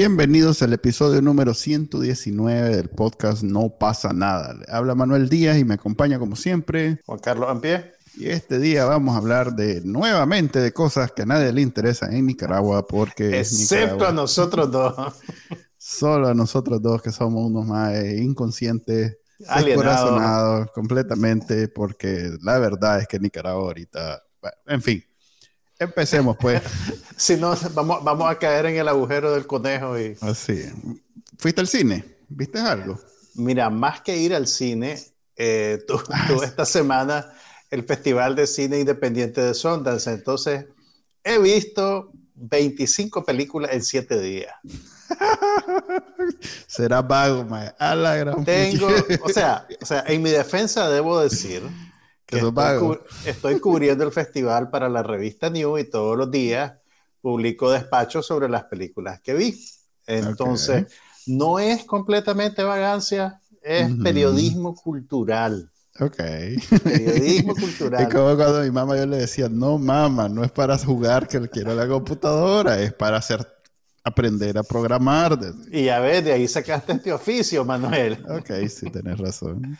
Bienvenidos al episodio número 119 del podcast No pasa nada. habla Manuel Díaz y me acompaña como siempre Juan Carlos Ampie. Y este día vamos a hablar de nuevamente de cosas que a nadie le interesan en Nicaragua porque excepto a nosotros dos. Solo a nosotros dos que somos unos más inconscientes, descorazonados completamente porque la verdad es que Nicaragua ahorita, en fin, Empecemos, pues. si no, vamos, vamos a caer en el agujero del conejo y... Así. ¿Fuiste al cine? ¿Viste algo? Mira, más que ir al cine, eh, tuve ah, esta semana el Festival de Cine Independiente de Sundance. Entonces, he visto 25 películas en 7 días. Será vago, mae. A la gran Tengo, o sea, o sea, en mi defensa debo decir estoy, cubriendo el festival para la revista New y todos los días publico despachos sobre las películas que vi. Entonces, no es completamente vagancia, es periodismo cultural. Ok. Periodismo cultural. Es como cuando mi mamá yo le decía, no mamá, no es para jugar que quiero la computadora, es para hacer aprender a programar. Y a ver, de ahí sacaste este oficio, Manuel. Ok, sí, tenés razón.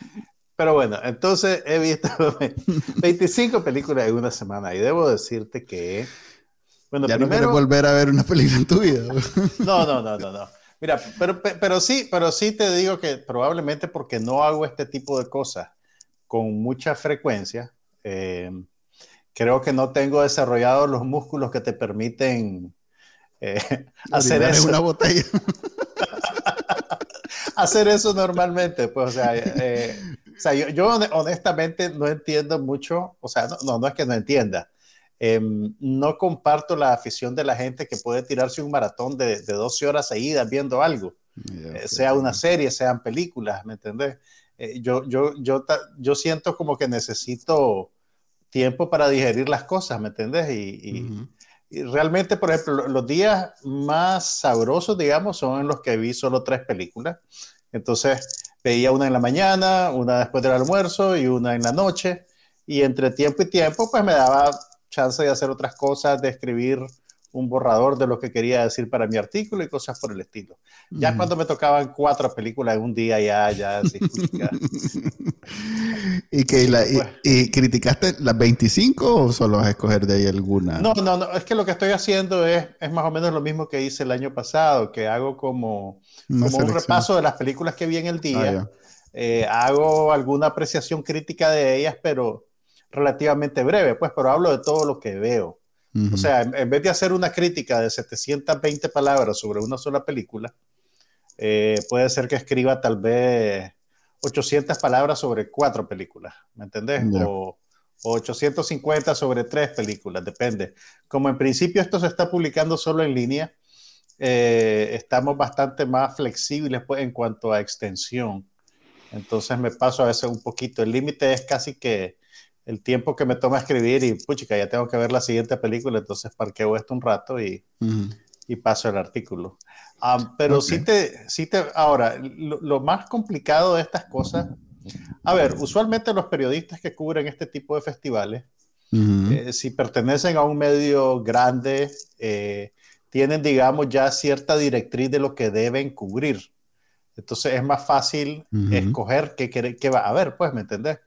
Pero bueno, entonces he visto 25 películas en una semana y debo decirte que... Bueno, ya no quieres volver a ver una película en tu vida. no, no, no, no, no. Mira, pero, pero, sí, pero sí te digo que probablemente porque no hago este tipo de cosas con mucha frecuencia, eh, creo que no tengo desarrollados los músculos que te permiten eh, hacer eso. una botella. hacer eso normalmente, pues, o sea, eh, o sea, yo, honestamente no entiendo mucho, o sea, no, no, es que no entienda. Em, no comparto la afición de la gente que puede tirarse un maratón de, de 12 horas seguidas viendo algo, eh, sea una serie, sean películas, ¿me entendés? Eh, yo, yo, yo, yo siento como que necesito tiempo para digerir las cosas, ¿me entendés? Y, y, realmente, por ejemplo, los días más sabrosos, digamos, son en los que vi solo tres películas. Entonces, veía una en la mañana, una después del almuerzo y una en la noche. Y entre tiempo y tiempo, pues me daba chance de hacer otras cosas, de escribir un borrador de lo que quería decir para mi artículo y cosas por el estilo. Ya cuando me tocaban cuatro películas en un día, ya, ya, sí, ¿Y, que la, y, criticaste las 25 o solo vas a escoger de ahí alguna? No, no, no, es que lo que estoy haciendo es, es más o menos lo mismo que hice el año pasado, que hago como, como un repaso de las películas que vi en el día. Ah, eh, hago alguna apreciación crítica de ellas, pero relativamente breve, pues, pero hablo de todo lo que veo. O sea, en, vez de hacer una crítica de 720 palabras sobre una sola película, eh, puede ser que escriba tal vez 800 palabras sobre cuatro películas, ¿me entendés? O, 850 sobre tres películas, depende. Como en principio esto se está publicando solo en línea, eh, estamos bastante más flexibles pues, en cuanto a extensión. Entonces me paso a veces un poquito. El límite es casi que el tiempo que me toma escribir y puchica, ya tengo que ver la siguiente película, entonces parqueo esto un rato y, y paso el artículo. Pero sí, te, sí te, ahora, lo, más complicado de estas cosas, a ver, usualmente los periodistas que cubren este tipo de festivales, eh, si pertenecen a un medio grande, eh, tienen, digamos, ya cierta directriz de lo que deben cubrir. Entonces es más fácil escoger qué, qué, va a ver, pues, ¿me entendés?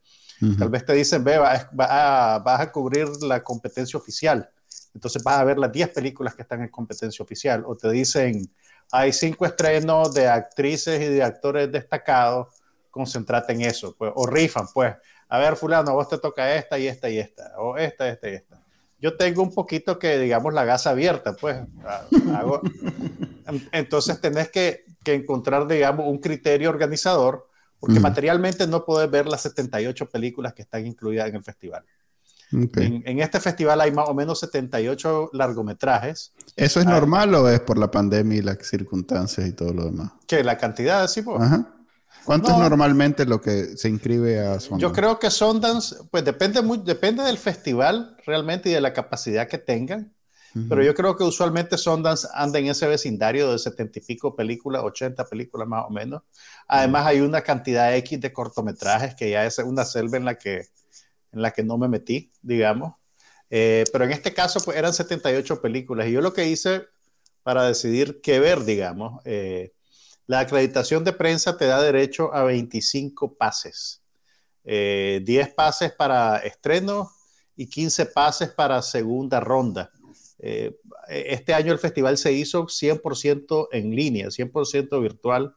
Tal vez te dicen, ve, vas, a, cubrir la competencia oficial. Entonces vas a ver las 10 películas que están en competencia oficial. O te dicen, hay cinco estrenos de actrices y de actores destacados, concéntrate en eso. Pues, o rifan, pues. A ver, fulano, vos te toca esta y esta y esta. O esta, esta y esta. Yo tengo un poquito que, digamos, la gasa abierta, pues. Entonces tenés que, que encontrar, digamos, un criterio organizador porque materialmente no puedes ver las 78 películas que están incluidas en el festival. En, este festival hay más o menos 78 largometrajes. ¿Eso es normal o es por la pandemia y las circunstancias y todo lo demás? Que la cantidad, sí, pues. ¿Cuánto es normalmente lo que se inscribe a Sundance? Yo creo que Sundance, pues depende, muy, depende del festival realmente y de la capacidad que tengan. Pero yo creo que usualmente Sundance anda en ese vecindario de setenta y pico películas, 80 películas más o menos. Además hay una cantidad X de cortometrajes que ya es una selva en la que, en la que no me metí, digamos. Eh, pero en este caso pues eran 78 películas y yo lo que hice para decidir qué ver, digamos. Eh, la acreditación de prensa te da derecho a 25 pases. 10 eh, pases para estreno y 15 pases para segunda ronda. Eh, este año el festival se hizo 100% en línea, 100% virtual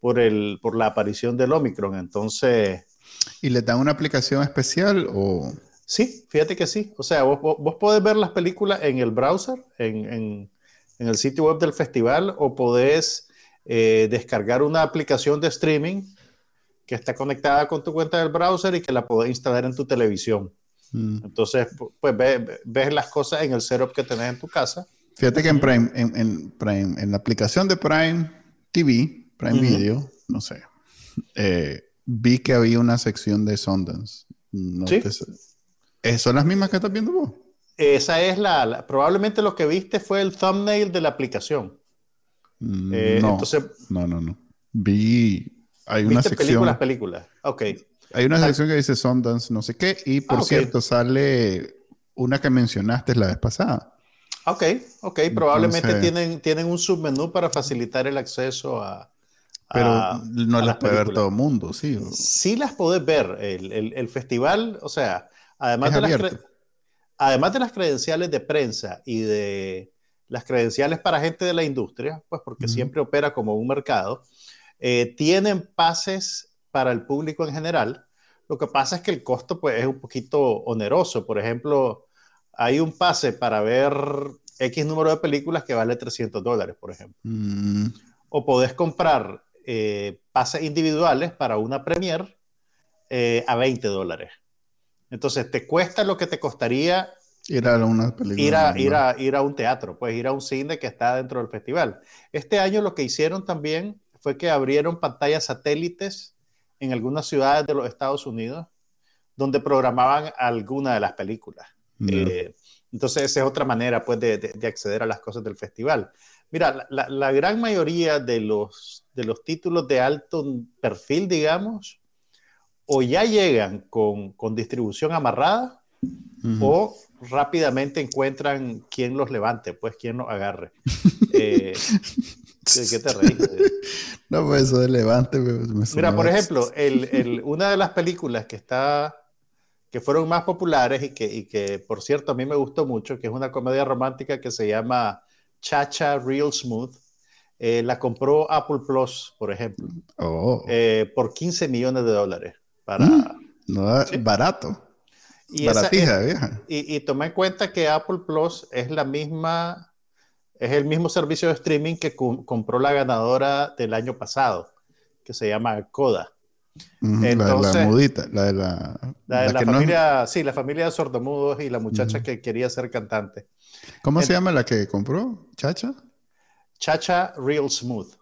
por, el, por la aparición del Omicron. Entonces... ¿Y le dan una aplicación especial o...? Sí, fíjate que sí. O sea, vos, vos, podés ver las películas en el browser, en, en, el sitio web del festival, o podés eh, descargar una aplicación de streaming que está conectada con tu cuenta del browser y que la podés instalar en tu televisión. Mm. Entonces, pues ves, las cosas en el setup que tenés en tu casa. Fíjate que en Prime, en, Prime, en la aplicación de Prime TV, Prime Video, no sé, eh, vi que había una sección de Sundance. ¿Sí? Eh, ¿Son las mismas que estás viendo vos? Esa es la, probablemente lo que viste fue el thumbnail de la aplicación. Mm, eh, no, entonces, no, no, no. Vi, hay una sección. películas, películas. Ok. Hay una sección que dice Sundance, no sé qué, y por ah, cierto, sale una que mencionaste la vez pasada. Ok, ok, probablemente tienen, tienen un submenú para facilitar el acceso a. Pero no las puede ver todo el mundo, sí. Sí las podés ver. El, el, festival, o sea, además de, las además de las credenciales de prensa y de las credenciales para gente de la industria, pues porque siempre opera como un mercado, eh, tienen pases para el público en general. Lo que pasa es que el costo pues, es un poquito oneroso. Por ejemplo, hay un pase para ver X número de películas que vale 300 dólares, por ejemplo. Mm. O podés comprar eh, pases individuales para una premier eh, a 20 dólares. Entonces, te cuesta lo que te costaría ir a una película. Ir a, ir, a, ir a un teatro, pues ir a un cine que está dentro del festival. Este año lo que hicieron también fue que abrieron pantallas satélites en algunas ciudades de los Estados Unidos donde programaban alguna de las películas. Eh, entonces, esa es otra manera pues, de, acceder a las cosas del festival. Mira, la, gran mayoría de los, de los títulos de alto perfil, digamos, o ya llegan con, con distribución amarrada o rápidamente encuentran quién los levante, pues quién los agarre. Eh, qué te reís? No, pues eso de levante. Mira, por ejemplo, el, el, una de las películas que está que fueron más populares y que, y que, por cierto, a mí me gustó mucho, que es una comedia romántica que se llama Chacha Real Smooth. Eh, la compró Apple Plus, por ejemplo, oh. eh, por 15 millones de dólares. Para, mm, no, Barato. Y Baratija. Y, y toma en cuenta que Apple Plus es la misma es el mismo servicio de streaming que compró la ganadora del año pasado, que se llama Coda. Entonces, la, la, mudita, la de la... La familia, sí, la familia de sordomudos y la muchacha que quería ser cantante. ¿Cómo se llama la que compró? ¿Chacha? Chacha Real Smooth.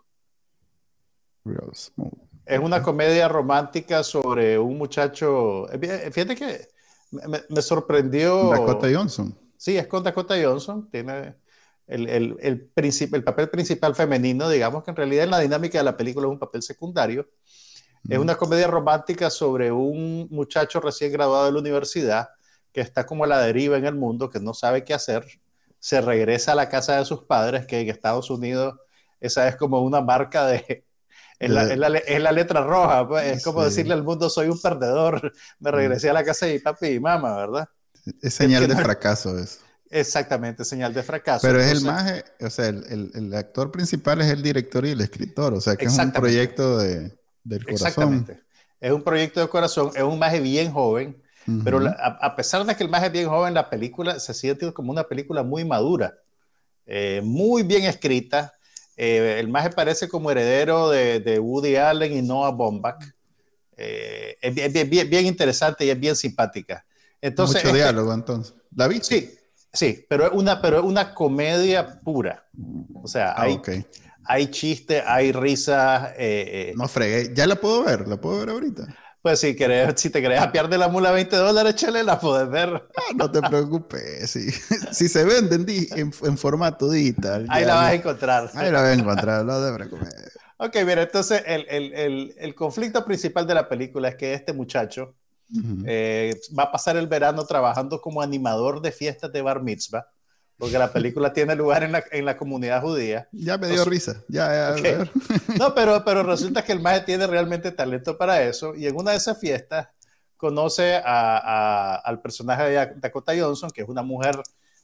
Real Smooth. Es una comedia romántica sobre un muchacho... Fíjate que me, me sorprendió... Dakota Johnson. Sí, es con Dakota Johnson. Tiene el, el, el, el, papel principal femenino, digamos que en realidad en la dinámica de la película es un papel secundario. Es una comedia romántica sobre un muchacho recién graduado de la universidad que está como a la deriva en el mundo, que no sabe qué hacer, se regresa a la casa de sus padres, que en Estados Unidos esa es como una marca de... Es la, es la, es la letra roja, pues, es como decirle al mundo soy un perdedor, me regresé a la casa de mi papi y mamá, ¿verdad? Es señal de fracaso eso. Exactamente, señal de fracaso. Pero es el más, o sea, el, el, actor principal es el director y el escritor, o sea, que es un proyecto de, del corazón. Exactamente. Es un proyecto de corazón, es un maje bien joven, pero a, pesar de que el maje es bien joven, la película se siente como una película muy madura, eh, muy bien escrita. Eh, el maje parece como heredero de, de, Woody Allen y Noah Baumbach. Eh, es, bien, bien, interesante y es bien simpática. Entonces, Mucho este diálogo, entonces. ¿La viste? Sí, Sí, pero es una, pero una comedia pura. O sea, ah, hay, hay chiste, hay risa. Eh, eh. No fregué. Ya la puedo ver, la puedo ver ahorita. Pues si, querés, si te querés apiar de la mula 20 dólares, chale, la puedes ver. Ah, no te preocupes. Sí. si se venden en, en, formato digital. Ahí la vas a encontrar. Ahí la vas a encontrar, no te preocupes. Ok, mira, entonces el, el, el, el conflicto principal de la película es que este muchacho eh, va a pasar el verano trabajando como animador de fiestas de bar mitzvah, porque la película tiene lugar en la, en la comunidad judía. Ya me dio risa, ya, ya. No, pero, pero resulta que el maje tiene realmente talento para eso y en una de esas fiestas conoce a, al personaje de Dakota Johnson, que es una mujer,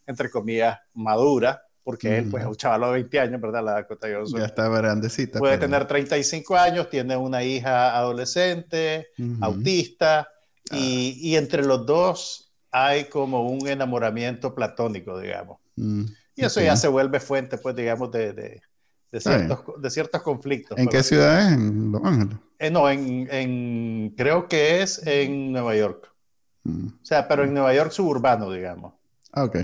entre comillas, madura, porque él pues es un chaval de 20 años, ¿verdad? La Dakota Johnson. Ya está grandecita. Puede tener 35 años, tiene una hija adolescente, autista, y, y, entre los dos hay como un enamoramiento platónico, digamos. Mm, y eso ya se vuelve fuente, pues, digamos, de, de, de ciertos, de ciertos conflictos. ¿En qué ciudad es? ¿En Los Ángeles? Eh, no, en, en, creo que es en Nueva York. Mm. O sea, pero en Nueva York suburbano, digamos. Ah, ok.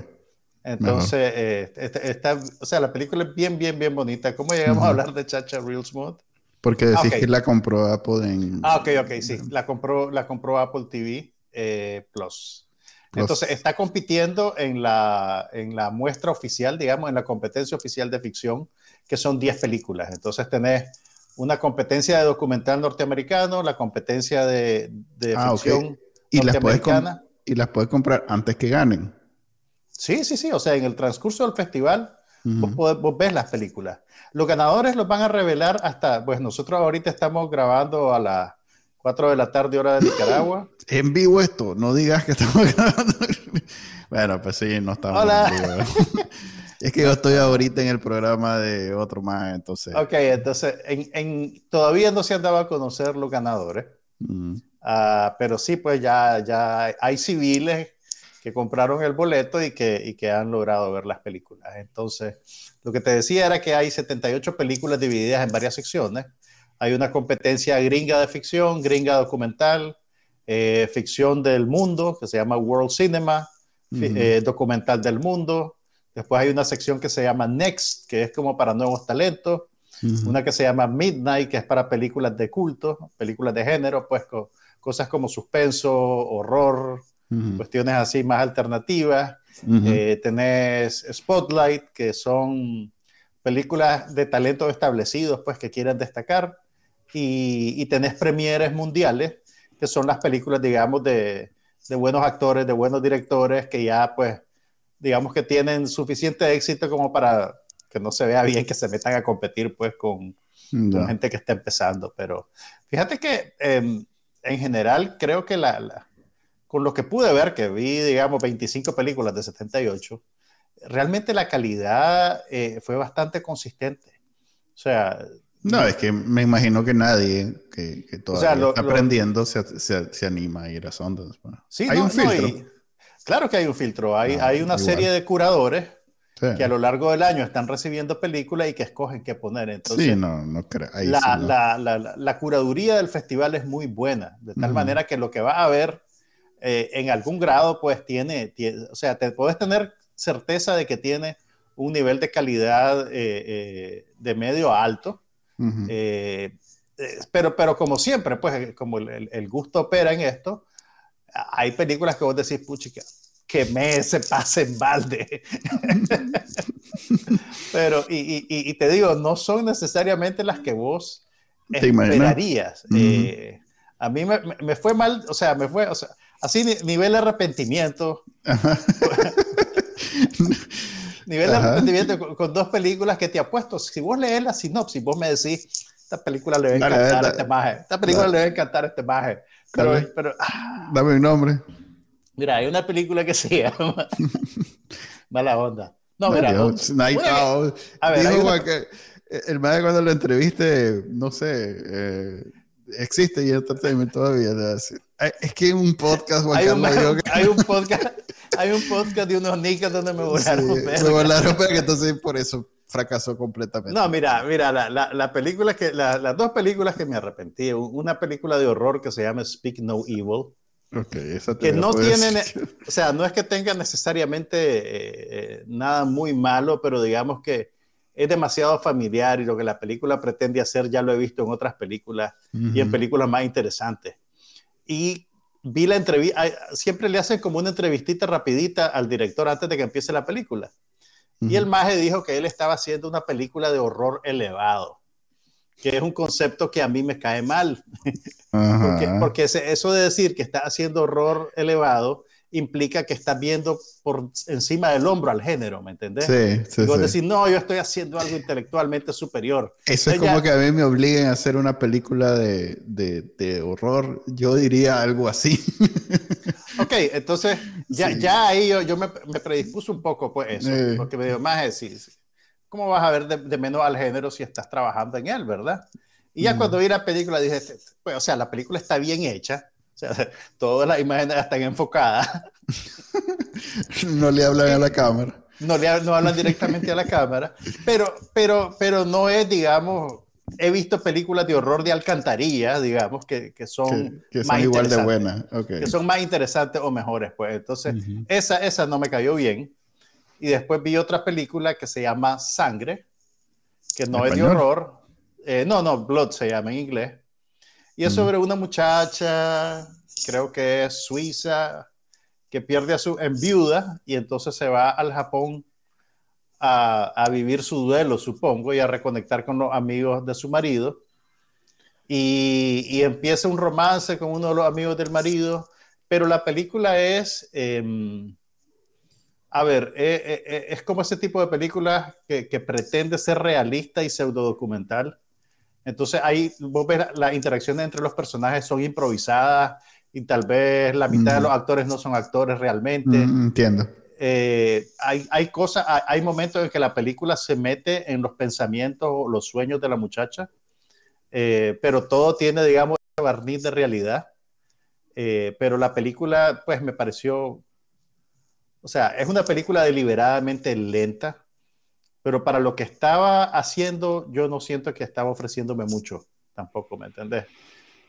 Entonces, eh, este, está, o sea, la película es bien, bien, bien bonita. ¿Cómo llegamos a hablar de Chacha Real Smooth? Porque decís que la compró Apple en... Ah, ok, ok, sí. La compró, la compró Apple TV eh, Plus. Entonces, está compitiendo en la, en la muestra oficial, digamos, en la competencia oficial de ficción, que son 10 películas. Entonces, tenés una competencia de documental norteamericano, la competencia de, de ah, ficción ¿Y norteamericana. Las y las puedes comprar antes que ganen. Sí, sí, sí. O sea, en el transcurso del festival, vos, ves las películas. Los ganadores los van a revelar hasta, pues nosotros ahorita estamos grabando a las 4 de la tarde, hora de Nicaragua. En vivo esto, no digas que estamos grabando. bueno, pues sí, no estamos Hola. en vivo. es que yo estoy ahorita en el programa de otro más, entonces. Ok, entonces, en, todavía no se han dado a conocer los ganadores. Mm. Ah, pero sí, pues ya, ya hay civiles que compraron el boleto y que, y que han logrado ver las películas. Entonces, lo que te decía era que hay 78 películas divididas en varias secciones hay una competencia gringa de ficción, gringa documental, eh, ficción del mundo, que se llama World Cinema, eh, documental del mundo. Después hay una sección que se llama Next, que es como para nuevos talentos. Una que se llama Midnight, que es para películas de culto, películas de género, pues cosas como suspenso, horror, cuestiones así más alternativas. Eh, tenés Spotlight, que son películas de talentos establecidos, pues que quieren destacar y, tenés premieres mundiales, que son las películas, digamos, de, de, buenos actores, de buenos directores, que ya, pues, digamos que tienen suficiente éxito como para que no se vea bien que se metan a competir, pues, con, gente que está empezando. Pero fíjate que em, en general creo que la, con lo que pude ver, que vi, digamos, 25 películas de 78, realmente la calidad eh, fue bastante consistente. O sea, no, es que me imagino que nadie que, que todavía está aprendiendo se, se, se, anima a ir a Sundance. Sí, hay un filtro. claro que hay un filtro. Hay, ah, hay una serie de curadores que a lo largo del año están recibiendo películas y que escogen qué poner. Entonces, sí, no, no creo. La, la, la, la, curaduría del festival es muy buena, de tal manera que lo que va a ver eh, en algún grado, pues tiene, tiene, o sea, te puedes tener certeza de que tiene un nivel de calidad eh, eh, de medio a alto eh, eh, pero, pero como siempre, pues como el, gusto opera en esto, hay películas que vos decís, puchica, que me se pase en balde. pero, y, y, te digo, no son necesariamente las que vos esperarías. Eh, a mí me, me, fue mal, o sea, me fue, o sea, así nivel de arrepentimiento. Nivel de arrepentimiento con, dos películas que te apuesto. Si vos lees la sinopsis, vos me decís, esta película le va a encantar a este maje. Esta película le va a encantar a este maje. Pero, pero ah. Dame un nombre. Mira, hay una película que se llama Mala Onda. No, mira. No, a ver, que el maje cuando lo entreviste, no sé, eh, existe y entertainment todavía. Es que un podcast, Juan hay un, hay un podcast hay un podcast de unos nicas donde me volaron sí, Me volaron pero que entonces por eso fracasó completamente. No, mira, mira, la, la, la película que, la, las dos películas que me arrepentí, una película de horror que se llama Speak No Evil, okay, esa que no tienen, o sea, no es que tenga necesariamente eh, eh, nada muy malo, pero digamos que es demasiado familiar y lo que la película pretende hacer ya lo he visto en otras películas y en películas más interesantes. Y vi la entrevista, siempre le hacen como una entrevistita rapidita al director antes de que empiece la película. Y el maje dijo que él estaba haciendo una película de horror elevado, que es un concepto que a mí me cae mal. porque, porque eso de decir que está haciendo horror elevado implica que estás viendo por encima del hombro al género, ¿me entendés? Sí, sí. Y vos decís, no, yo estoy haciendo algo intelectualmente superior. Eso es como que a mí me obliguen a hacer una película de, de, de horror, yo diría algo así. ok, entonces ya, ya ahí yo, yo me, me, predispuso un poco pues eso, porque me digo, más es, ¿cómo vas a ver de, de, menos al género si estás trabajando en él, verdad? Y ya cuando vi la película dije, pues, o sea, la película está bien hecha, o sea, todas las imágenes están enfocadas. no le hablan a la cámara. No le no hablan directamente a la cámara, pero, pero, pero no es, digamos, he visto películas de horror de alcantarilla, digamos, que, que son, que, son igual de buenas. Que son más interesantes o mejores, pues. Entonces, esa, esa no me cayó bien. Y después vi otra película que se llama Sangre, que no es de horror. Eh, no, no, Blood se llama en inglés. Y es sobre una muchacha, creo que es suiza, que pierde a su enviuda y entonces se va al Japón a, a, vivir su duelo, supongo, y a reconectar con los amigos de su marido. Y, y, empieza un romance con uno de los amigos del marido, pero la película es, eh, a ver, eh, eh, es como ese tipo de película que, que pretende ser realista y pseudo documental entonces ahí vos ves las interacciones entre los personajes son improvisadas y tal vez la mitad de los actores no son actores realmente. entiendo. Eh, hay, hay cosas, hay, momentos en que la película se mete en los pensamientos o los sueños de la muchacha, eh, pero todo tiene, digamos, barniz de realidad. Eh, pero la película, pues me pareció, o sea, es una película deliberadamente lenta, pero para lo que estaba haciendo, yo no siento que estaba ofreciéndome mucho, tampoco, ¿me entendés?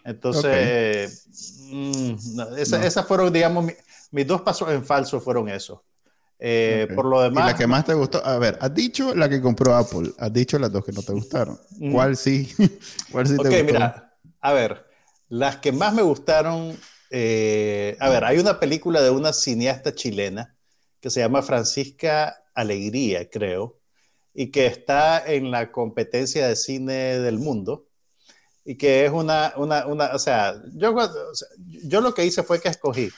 Entonces, mm, esas fueron, digamos, mis dos pasos en falso fueron eso. Eh, por lo demás. ¿Y la que más te gustó? A ver, has dicho la que compró Apple, has dicho las dos que no te gustaron. Mm. ¿Cuál sí? ¿Cuál sí te gustó? mira, a ver, las que más me gustaron. Eh, a ver, hay una película de una cineasta chilena que se llama Francisca Alegría, creo y que está en la competencia de cine del mundo y que es una, una, una o, sea, yo, yo lo que hice fue que escogí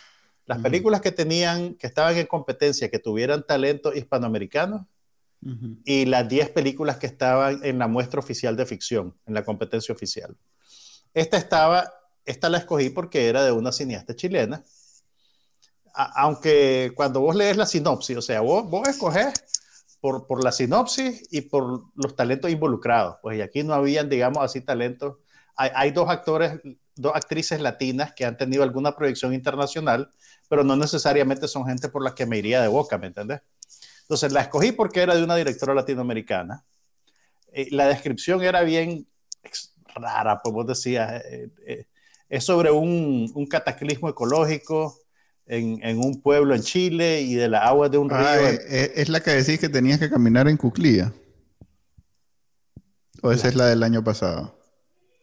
las películas que tenían, que estaban en competencia, que tuvieran talento hispanoamericano y las 10 películas que estaban en la muestra oficial de ficción, en la competencia oficial. Esta estaba, esta la escogí porque era de una cineasta chilena, aunque cuando vos lees la sinopsis, o sea, vos, vos escogés por, la sinopsis y por los talentos involucrados. Pues y aquí no habían, digamos así, talentos. Hay, dos actores, dos actrices latinas que han tenido alguna proyección internacional, pero no necesariamente son gente por la que me iría de boca, ¿me entiendes? Entonces la escogí porque era de una directora latinoamericana. Eh, la descripción era bien rara, pues vos decías, eh, eh, es sobre un cataclismo ecológico en, un pueblo en Chile y de la agua de un río. Ah, eh, eh, es, la que decís que tenías que caminar en Cuclía. ¿O esa es la del año pasado?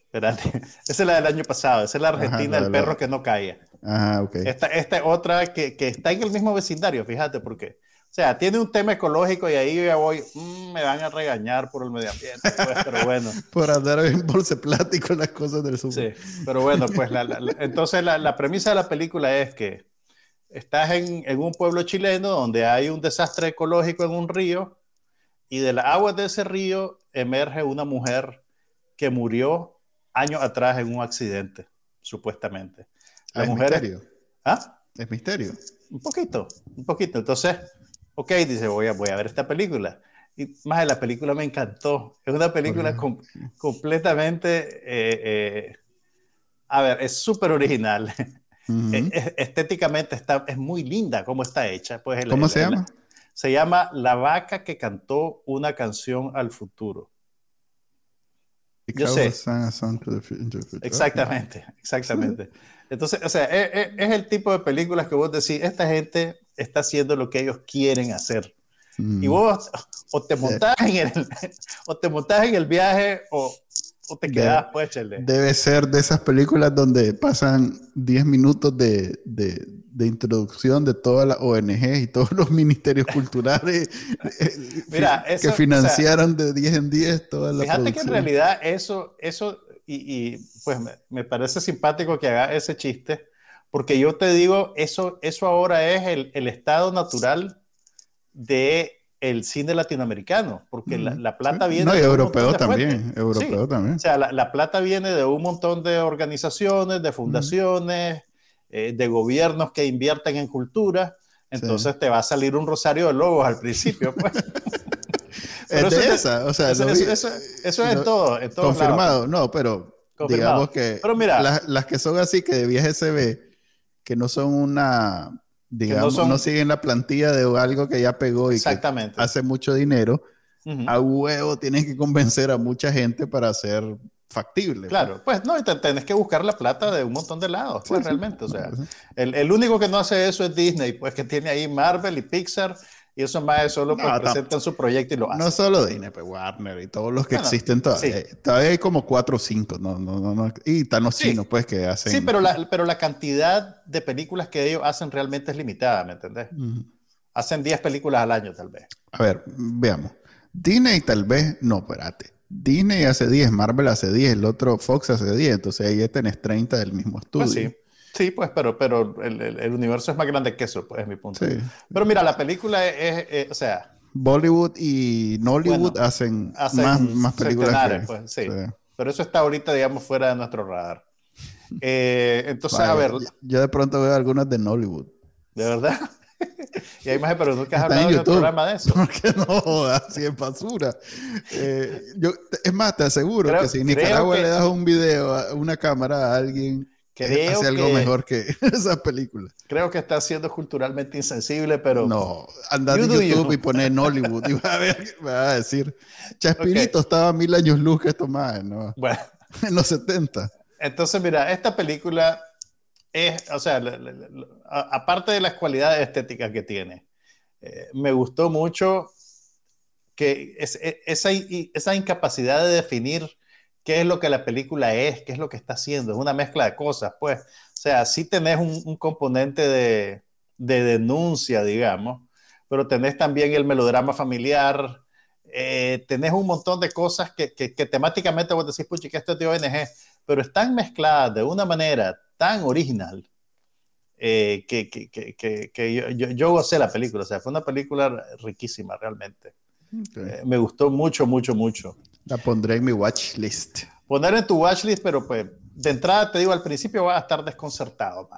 Espérate, esa es la del año pasado, esa es la Argentina, del perro que no caía. Ajá, ok. Esta, esta es otra que, que, está en el mismo vecindario, fíjate, porque, o sea, tiene un tema ecológico y ahí yo ya voy, mm, me van a regañar por el medio ambiente, pues, pero bueno. por andar en bolsa plástico las cosas del sur. Sí, pero bueno, pues entonces la, la premisa de la película es que estás en, en, un pueblo chileno donde hay un desastre ecológico en un río y de las aguas de ese río emerge una mujer que murió años atrás en un accidente, supuestamente. La ¿Es misterio? ¿Ah? ¿Es misterio? Un poquito, un poquito. Entonces, ok, dice, voy a, voy a ver esta película. Y más de la película me encantó. Es una película completamente... Eh, eh, a ver, es súper original. E, estéticamente está, es muy linda como está hecha. Pues, ¿Cómo se llama? se llama La vaca que cantó una canción al futuro. Yo sé. Exactamente, exactamente. Entonces, o sea, es, e, es, el tipo de películas que vos decís, esta gente está haciendo lo que ellos quieren hacer. Y vos o te montás en el, o te montás en el viaje o, te quedas, pues, Debe ser de esas películas donde pasan 10 minutos de, de, de, introducción de todas las ONG y todos los ministerios culturales eh, Mira, que financiaron de 10 en 10 todas las Fíjate que en realidad eso, eso y, y pues me, me, parece simpático que haga ese chiste, Porque yo te digo, eso, eso ahora es el, el estado natural de el cine latinoamericano, porque la, plata viene... No, y europeo también, europeo también. O sea, la, plata viene de un montón de organizaciones, de fundaciones, eh, de gobiernos que invierten en cultura, entonces te va a salir un rosario de lobos al principio, pues. es de esa, o sea... Eso, eso, eso, es en todo, en Confirmado, no, pero digamos que pero mira, las, las que son así, que de viaje se ve, que no son una digamos, no, siguen la plantilla de algo que ya pegó y que hace mucho dinero, a huevo tienes que convencer a mucha gente para ser factible. Pues. Claro, pues, no, tenés que buscar la plata de un montón de lados, pues realmente, o sea, el, el, único que no hace eso es Disney, pues que tiene ahí Marvel y Pixar y eso más solo pues, presentan su proyecto y lo hacen. No solo Disney, pues Warner y todos los que existen todavía. Todavía hay como cuatro o cinco, no, no, no, y tan los chinos, pues, que hacen. Sí, pero la, pero la cantidad de películas que ellos hacen realmente es limitada, ¿me entendés? Hacen 10 películas al año, tal vez. A ver, veamos. Disney, tal vez, no, espérate. Disney hace 10, Marvel hace 10, el otro Fox hace 10, entonces ahí ya tenés 30 del mismo estudio. Pues sí. Sí, pues, pero, pero el, el, universo es más grande que eso, pues, es mi punto. Sí. Pero mira, la película es, o sea... Bollywood y Nollywood hacen, más, más, películas. pues, sí. Pero eso está ahorita, digamos, fuera de nuestro radar. Eh, entonces, a ver... Yo de pronto veo algunas de Nollywood. ¿De verdad? y hay más, pero nunca has hablado de un programa de eso. Porque no, así es basura. Eh, yo, es más, te aseguro que si en Nicaragua le das un video a una cámara a alguien Creo hace algo mejor que esa película. Creo que está siendo culturalmente insensible, pero. No, anda en YouTube y pone en Hollywood y va a, ver, va a decir: Chaspirito estaba mil años luz que esto más, ¿no? Bueno. En los 70. Entonces, mira, esta película es, o sea, aparte de las cualidades estéticas que tiene, eh, me gustó mucho que es, e, esa, esa incapacidad de definir qué es lo que la película es, qué es lo que está haciendo, es una mezcla de cosas, pues. O sea, sí tenés un, componente de, denuncia, digamos, pero tenés también el melodrama familiar, eh, tenés un montón de cosas que, temáticamente vos decís, puchi, que esto es de ONG, pero están mezcladas de una manera tan original eh, que, yo, yo, gocé la película, o sea, fue una película riquísima realmente. Eh, me gustó mucho, mucho, mucho. La pondré en mi watch list. Poner en tu watch list, pero pues de entrada te digo, al principio vas a estar desconcertado. O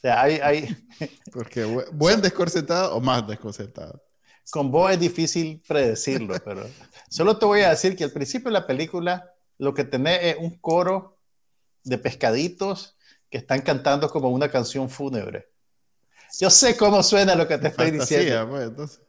sea, hay, hay... Porque buen desconcertado o más desconcertado. Con vos es difícil predecirlo, pero solo te voy a decir que al principio de la película lo que tenés es un coro de pescaditos que están cantando como una canción fúnebre. Yo sé cómo suena lo que te estoy diciendo. Pues, entonces.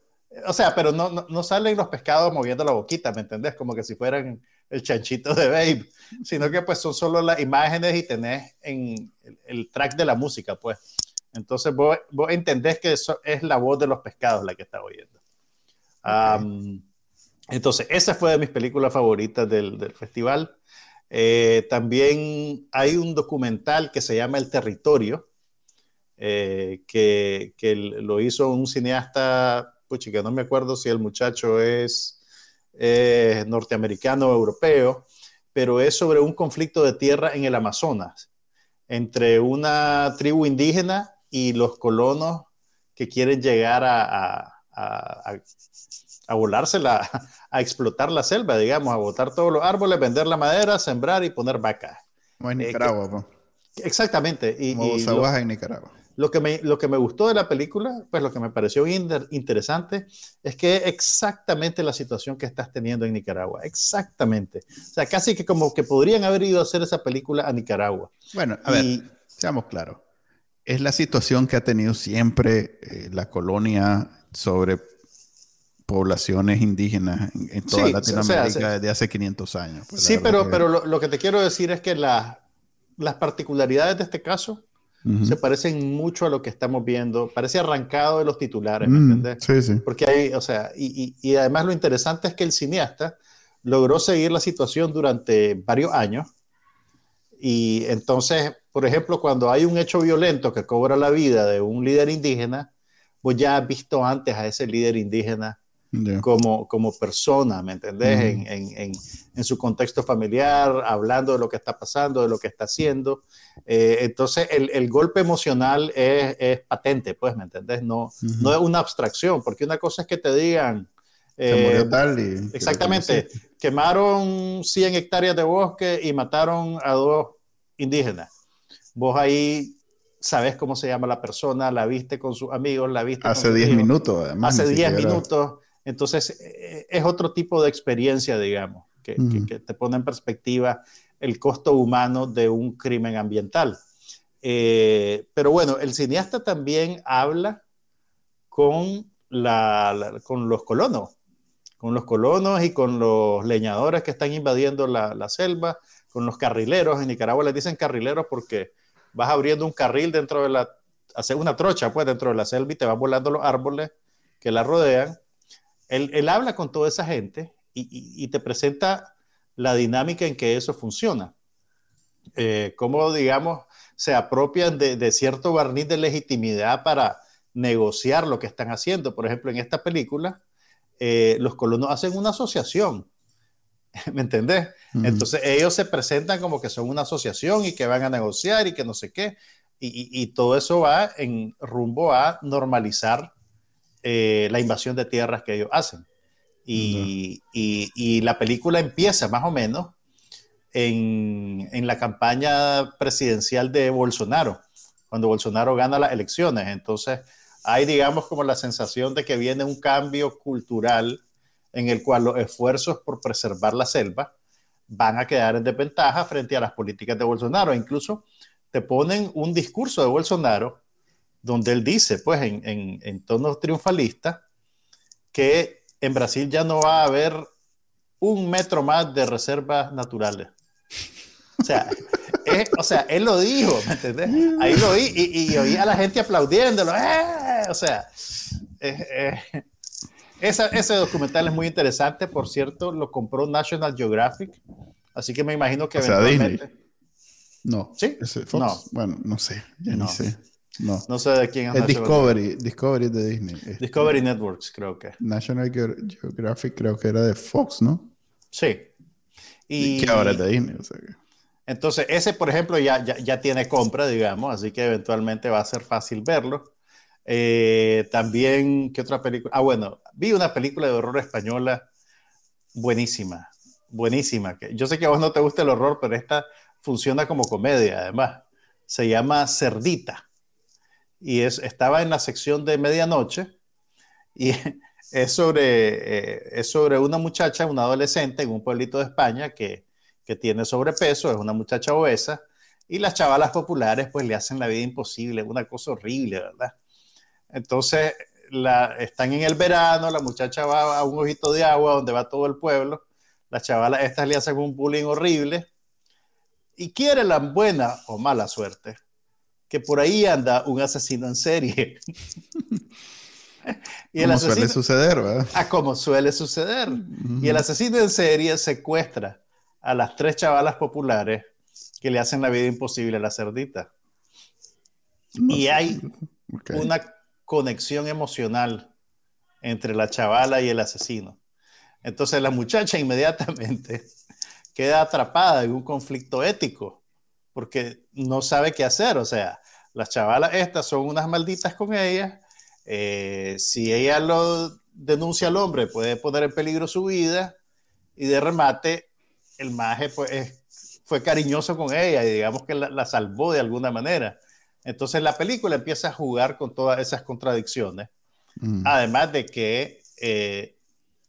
O sea, pero no, no, salen los pescados moviendo la boquita, ¿me entendés? Como que si fueran el chanchito de Babe, sino que pues son solo las imágenes y tenés en el, track de la música, pues. Entonces vos, vos, entendés que eso es la voz de los pescados la que está oyendo. entonces, esa fue de mis películas favoritas del, del festival. Eh, también hay un documental que se llama El Territorio, eh, que, que, lo hizo un cineasta no me acuerdo si el muchacho es norteamericano o europeo, pero es sobre un conflicto de tierra en el Amazonas entre una tribu indígena y los colonos que quieren llegar a, a, a, a volársela, a explotar la selva, digamos, a botar todos los árboles, vender la madera, sembrar y poner vacas. Como en Nicaragua, eh, Exactamente. Y, Como y en Nicaragua. Lo que, me, lo que me gustó de la película, pues lo que me pareció interesante, es que es exactamente la situación que estás teniendo en Nicaragua. Exactamente. O sea, casi que como que podrían haber ido a hacer esa película a Nicaragua. Bueno, a ver, seamos claros. Es la situación que ha tenido siempre eh, la colonia sobre poblaciones indígenas en, toda Latinoamérica desde hace 500 años. Pues, sí, pero, pero lo, lo, que te quiero decir es que las particularidades de este caso se parecen mucho a lo que estamos viendo. Parece arrancado de los titulares, ¿me mm, entiendes? Sí, sí. Porque hay, o sea, y, y, además lo interesante es que el cineasta logró seguir la situación durante varios años. Y entonces, por ejemplo, cuando hay un hecho violento que cobra la vida de un líder indígena, pues ya has visto antes a ese líder indígena como, como persona, ¿me entendés? en, en, en, su contexto familiar, hablando de lo que está pasando, de lo que está haciendo. Eh, entonces, el, el, golpe emocional es, es, patente, pues, ¿me entendés? No, no es una abstracción, porque una cosa es que te digan... Eh, y, exactamente, quemaron 100 hectáreas de bosque y mataron a dos indígenas. Vos ahí sabes cómo se llama la persona, la viste con sus amigos, la viste... Hace 10 minutos, además. Hace 10 minutos entonces, eh, es otro tipo de experiencia, digamos, que, te pone en perspectiva el costo humano de un crimen ambiental. Eh, pero bueno, el cineasta también habla con, con los colonos, con los colonos y con los leñadores que están invadiendo la, selva, con los carrileros. En Nicaragua les dicen carrileros porque vas abriendo un carril dentro de la, hacer una trocha pues dentro de la selva y te vas volando los árboles que la rodean él, habla con toda esa gente y, te presenta la dinámica en que eso funciona. Eh, cómo, digamos, se apropian de, cierto barniz de legitimidad para negociar lo que están haciendo. Por ejemplo, en esta película, eh, los colonos hacen una asociación. ¿Me entendés? Entonces ellos se presentan como que son una asociación y que van a negociar y que no sé qué. y todo eso va en rumbo a normalizar eh, la invasión de tierras que ellos hacen. Y, la película empieza más o menos en, la campaña presidencial de Bolsonaro, cuando Bolsonaro gana las elecciones. Entonces, hay, digamos, como la sensación de que viene un cambio cultural en el cual los esfuerzos por preservar la selva van a quedar en desventaja frente a las políticas de Bolsonaro. Incluso te ponen un discurso de Bolsonaro donde él dice, pues en, en, en tono triunfalista, que en Brasil ya no va a haber un metro más de reservas naturales. O sea, o sea él lo dijo, ¿me entendés? Ahí lo oí y, y oí a la gente aplaudiéndolo. ¡eh! O sea, ese documental es muy interesante, por cierto, lo compró National Geographic, así que me imagino que... O sea, Disney. No. ¿Sí? No. Bueno, no sé, ya no. ni sé. No. No sé de quién es. Discovery, Discovery de Disney. Este, Discovery Networks, creo que. National Geographic creo que era de Fox, ¿no? Sí. Y, ahora es de Disney. Entonces, ese, por ejemplo, ya, ya, tiene compra, digamos, así que eventualmente va a ser fácil verlo. Eh, también, ¿qué otra película? Ah, bueno, vi una película de horror española buenísima, buenísima. Yo sé que a vos no te gusta el horror, pero esta funciona como comedia, además. Se llama Cerdita y es, estaba en la sección de medianoche y es sobre, eh, es sobre una muchacha, una adolescente en un pueblito de España que, que tiene sobrepeso, es una muchacha obesa y las chavalas populares pues le hacen la vida imposible, una cosa horrible, ¿verdad? Entonces la, están en el verano, la muchacha va a un ojito de agua donde va todo el pueblo, las chavalas estas le hacen un bullying horrible y quiere la buena o mala suerte que por ahí anda un asesino en serie. y el como suele suceder, ¿verdad? Ah, como suele suceder. Y el asesino en serie secuestra a las tres chavalas populares que le hacen la vida imposible a la cerdita. y hay una conexión emocional entre la chavala y el asesino. Entonces la muchacha inmediatamente queda atrapada en un conflicto ético porque no sabe qué hacer. O sea, las chavalas estas son unas malditas con ella. Eh, si ella lo denuncia al hombre, puede poner en peligro su vida. Y de remate, el maje pues, fue cariñoso con ella y digamos que la, salvó de alguna manera. Entonces la película empieza a jugar con todas esas contradicciones. Mm. Además de que, eh,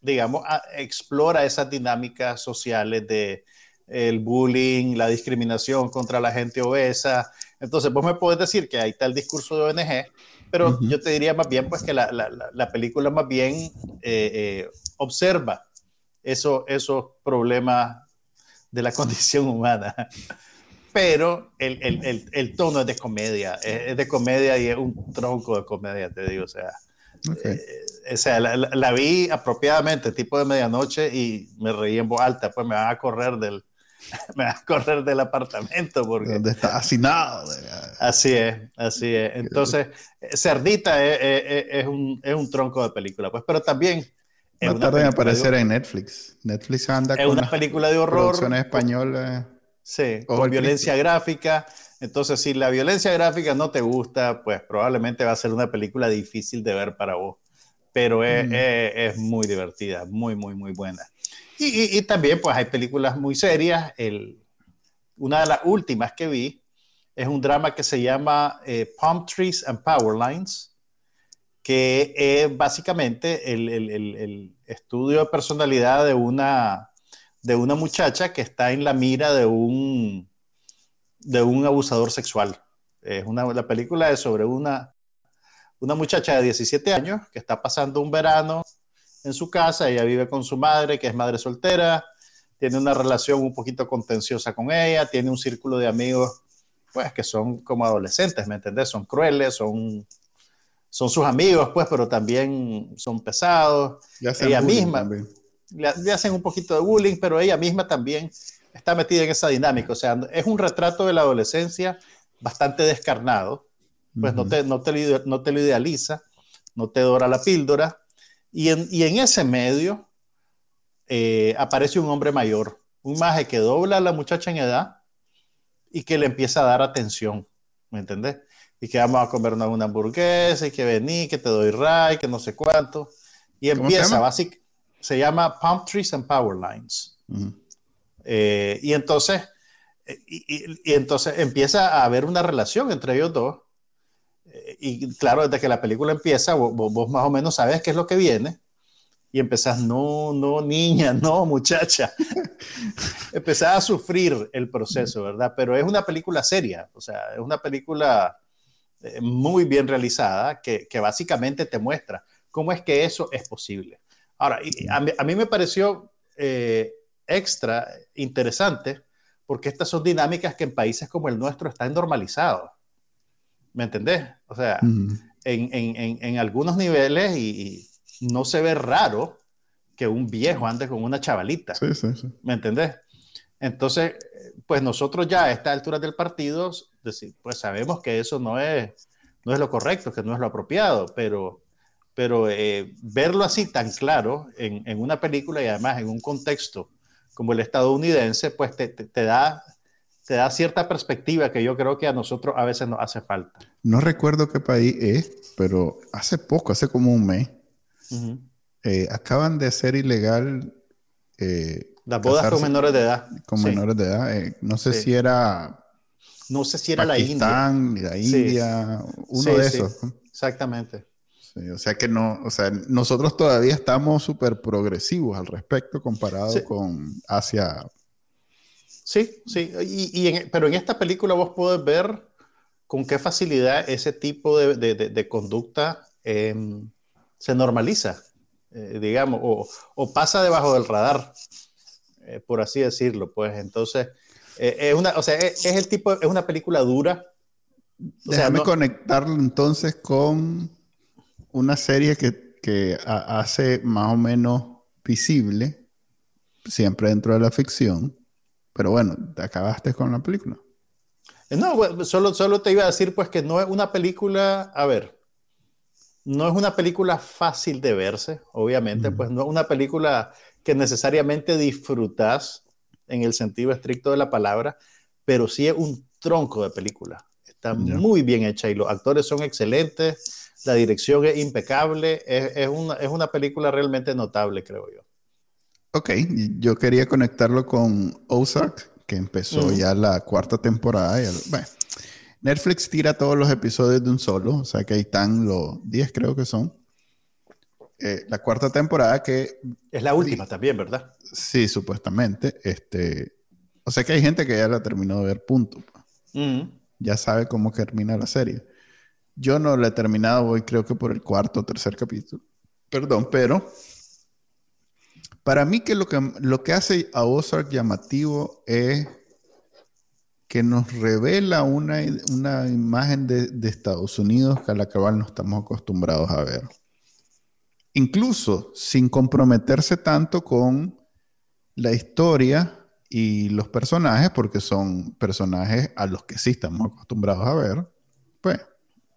digamos, explora esas dinámicas sociales de el bullying, la discriminación contra la gente obesa, entonces, vos me puedes decir que ahí está el discurso de ONG, pero yo te diría más bien pues que la, la, la película más bien eh, eh, observa eso, esos problemas de la condición humana. Pero el, el, el, tono es de comedia, es, de comedia y es un tronco de comedia, te digo, o sea. Eh, o sea, la, la, vi apropiadamente, tipo de medianoche, y me reí en voz alta, pues me van a correr del, me va a correr del apartamento porque... Donde está hacinado. Así es, así es. Entonces, Cerdita es, un, es, un, tronco de película, pues, pero también a tardar en aparecer en Netflix. Netflix anda es una película de horror. Producciones españolas. Sí, con violencia gráfica. Entonces, si la violencia gráfica no te gusta, pues probablemente va a ser una película difícil de ver para vos. Pero es, mm. es, muy divertida, muy, muy, muy buena. Y, también, pues hay películas muy serias. El, una de las últimas que vi es un drama que se llama eh, Palm Trees and Power Lines, que es básicamente el, el, el, estudio de personalidad de una, de una muchacha que está en la mira de un, de un abusador sexual. Es una, la película es sobre una, una muchacha de 17 años que está pasando un verano en su casa, ella vive con su madre, que es madre soltera, tiene una relación un poquito contenciosa con ella, tiene un círculo de amigos, pues, que son como adolescentes, ¿me entendés? Son crueles, son, son sus amigos, pues, pero también son pesados. Ella misma le, hacen un poquito de bullying, pero ella misma también está metida en esa dinámica. O sea, es un retrato de la adolescencia bastante descarnado, pues no, te, no, te, no te lo idealiza, no te dora la píldora. Y en, y en ese medio eh, aparece un hombre mayor, un maje que dobla a la muchacha en edad y que le empieza a dar atención, ¿me entendés? Y que vamos a comer una, hamburguesa y que vení, que te doy ray, que no sé cuánto. Y empieza, básicamente, se llama Palm Trees and Power Lines. Eh, y entonces, y, entonces empieza a haber una relación entre ellos dos. Eh, y claro, desde que la película empieza, vos, más o menos sabes qué es lo que viene. Y empezás, no, no, niña, no, muchacha. empezás a sufrir el proceso, ¿verdad? Pero es una película seria, o sea, es una película eh, muy bien realizada que, que básicamente te muestra cómo es que eso es posible. Ahora, a mí, me pareció extra interesante porque estas son dinámicas que en países como el nuestro están normalizados. ¿Me entendés? O sea, en, en, en, algunos niveles y, no se ve raro que un viejo ande con una chavalita. Sí, sí, sí. ¿Me entendés? Entonces, pues nosotros ya a esta altura del partido, pues sabemos que eso no es, no es lo correcto, que no es lo apropiado, pero, pero eh, verlo así tan claro en, en, una película y además en un contexto como el estadounidense, pues te, te, da, te da cierta perspectiva que yo creo que a nosotros a veces nos hace falta. No recuerdo qué país es, pero hace poco, hace como un mes, eh, acaban de hacer ilegal... Eh, Las bodas con menores de edad. Con menores de edad. Eh, no sé si era... No sé si era la India. La India, uno de esos. Exactamente o sea que no, o sea, nosotros todavía estamos súper progresivos al respecto comparado con Asia. Sí, sí, y, pero en esta película vos podés ver con qué facilidad ese tipo de, de, conducta em, se normaliza, eh, digamos, o, o, pasa debajo del radar, eh, por así decirlo. Pues entonces, eh, es, una, o sea, es, el tipo, es una película dura. Déjame conectarlo entonces con una serie que, que hace más o menos visible, siempre dentro de la ficción, pero bueno, te acabaste con la película. Eh, no, solo, solo te iba a decir pues que no es una película, a ver, no es una película fácil de verse, obviamente, pues no es una película que necesariamente disfrutas en el sentido estricto de la palabra, pero sí es un tronco de película. Está muy bien hecha y los actores son excelentes la dirección es impecable, es, una, es una película realmente notable, creo yo. Ok, yo quería conectarlo con Ozark, que empezó ya la cuarta temporada. bueno, Netflix tira todos los episodios de un solo, o sea que ahí están los 10 creo que son. Eh, la cuarta temporada que... Es la última también, ¿verdad? Sí, supuestamente. Este, o sea que hay gente que ya la terminó de ver, punto. Ya sabe cómo termina la serie. Yo no la he terminado, voy creo que por el cuarto o tercer capítulo. Perdón, pero para mí que lo que, lo que hace a Ozark llamativo es que nos revela una, una imagen de, de, Estados Unidos a la cual no estamos acostumbrados a ver. Incluso sin comprometerse tanto con la historia y los personajes, porque son personajes a los que sí estamos acostumbrados a ver, pues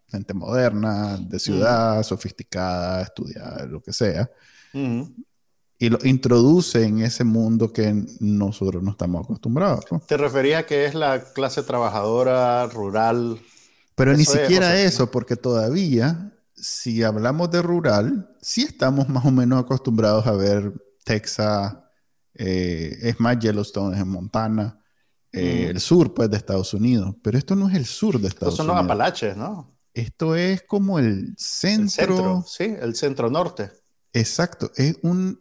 gente moderna, de ciudad, sofisticada, estudiada, lo que sea. Y lo introduce en ese mundo que nosotros no estamos acostumbrados. ¿Te refería a que es la clase trabajadora rural? Pero ni siquiera eso, porque todavía, si hablamos de rural, sí estamos más o menos acostumbrados a ver Texas, eh, es más Yellowstone, es en Montana, eh, mm. el sur pues de Estados Unidos, pero esto no es el sur de Estados Unidos. Estos son los Apalaches, ¿no? Esto es como el centro. El centro, sí, el centro norte. Exacto, es, un,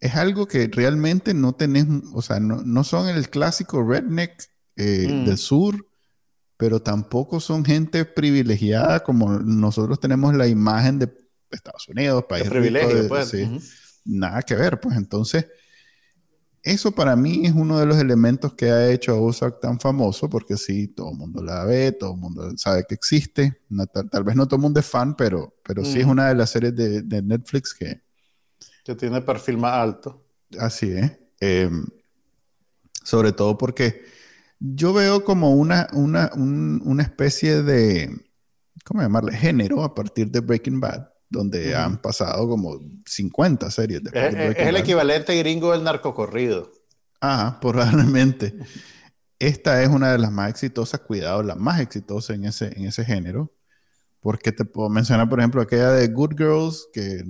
es, algo que realmente no tenés, o sea, no, son el clásico redneck eh, mm. del sur, pero tampoco son gente privilegiada como nosotros tenemos la imagen de Estados Unidos, país privilegio, pues. Nada que ver, pues entonces, eso para mí es uno de los elementos que ha hecho a Ozark tan famoso, porque sí, todo el mundo la ve, todo el mundo sabe que existe, tal, vez no todo el mundo es fan, pero, pero sí es mm. una de las series de, de Netflix que, que tiene perfil más alto. Así es. Em, sobre todo porque yo veo como una, una, una especie de, ¿cómo llamarle? Género a partir de Breaking Bad, donde han pasado como 50 series. De, es, es el equivalente gringo del narcocorrido. Ah, probablemente. Esta es una de las más exitosas, cuidado, la más exitosa en ese, en ese género. Porque te puedo mencionar, por ejemplo, aquella de Good Girls, que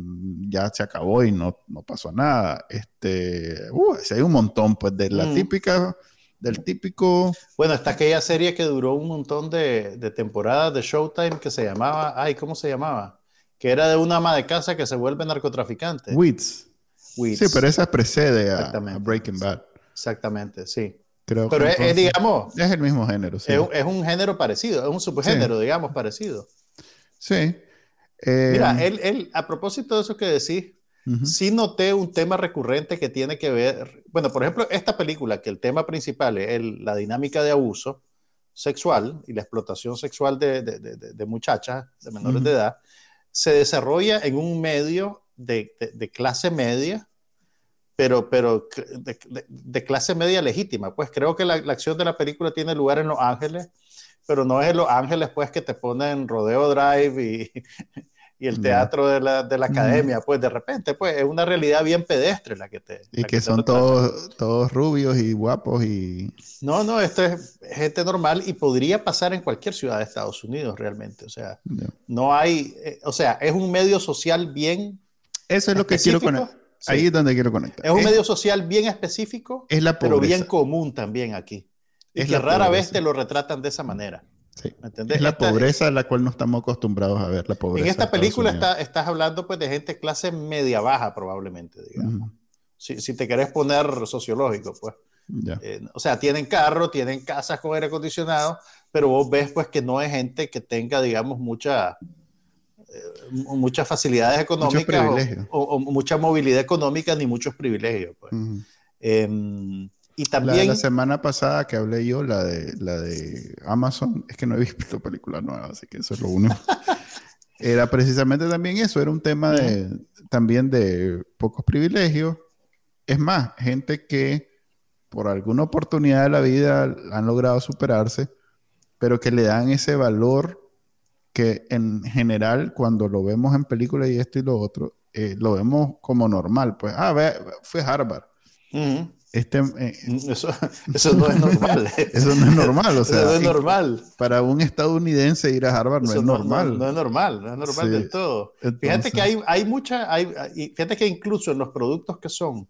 ya se acabó y no, no pasó nada. Este, uh, hay un montón, pues, de la mm. típica, del típico... Bueno, está aquella serie que duró un montón de, de, temporadas de Showtime que se llamaba, ay, ¿cómo se llamaba? Que era de una ama de casa que se vuelve narcotraficante. Weeds. Sí, pero esa precede a, Breaking Bad. Exactamente, sí. Creo pero es, digamos... Es el mismo género, sí. Es, un género parecido, es un subgénero, digamos, parecido. Sí. Mira, eh, él, él, a propósito de eso que decís, sí noté un tema recurrente que tiene que ver, bueno, por ejemplo, esta película, que el tema principal es la dinámica de abuso sexual y la explotación sexual de, de, de, muchachas, de menores de edad, se desarrolla en un medio de, clase media, pero, pero de, clase media legítima. Pues creo que la, la acción de la película tiene lugar en Los Ángeles pero no es Los Ángeles, pues, que te ponen Rodeo Drive y, y el teatro de la, de la academia, pues, de repente, pues, es una realidad bien pedestre la que te... Y que, son todos, todos rubios y guapos y... No, no, esto es gente normal y podría pasar en cualquier ciudad de Estados Unidos, realmente, o sea, no hay, eh, o sea, es un medio social bien... Eso es lo que quiero conectar. Ahí es donde quiero conectar. Es un medio social bien específico, es la pero bien común también aquí. Es que rara vez te lo retratan de esa manera. Sí. Es la pobreza a la cual no estamos acostumbrados a ver, la pobreza. En esta película está, estás hablando pues de gente clase media baja probablemente, digamos. si, si, te querés poner sociológico, pues. Eh, o sea, tienen carro, tienen casas con aire acondicionado, pero vos ves pues que no es gente que tenga, digamos, mucha, eh, muchas facilidades económicas o, mucha movilidad económica ni muchos privilegios. Pues. Y también... La, semana pasada que hablé yo, la de, la de Amazon, es que no he visto película nueva, así que eso es lo único. era precisamente también eso, era un tema de, también de pocos privilegios. Es más, gente que por alguna oportunidad de la vida han logrado superarse, pero que le dan ese valor que en general cuando lo vemos en películas y esto y lo otro, eh, lo vemos como normal. Pues, ah, ve, fue Harvard. Este, eh, eso, eso, no es normal. eso no es normal. O sea, eso no es normal. Para un estadounidense ir a Harvard no es normal. No, es normal, no es normal del todo. Fíjate que hay, hay mucha, hay, fíjate que incluso en los productos que son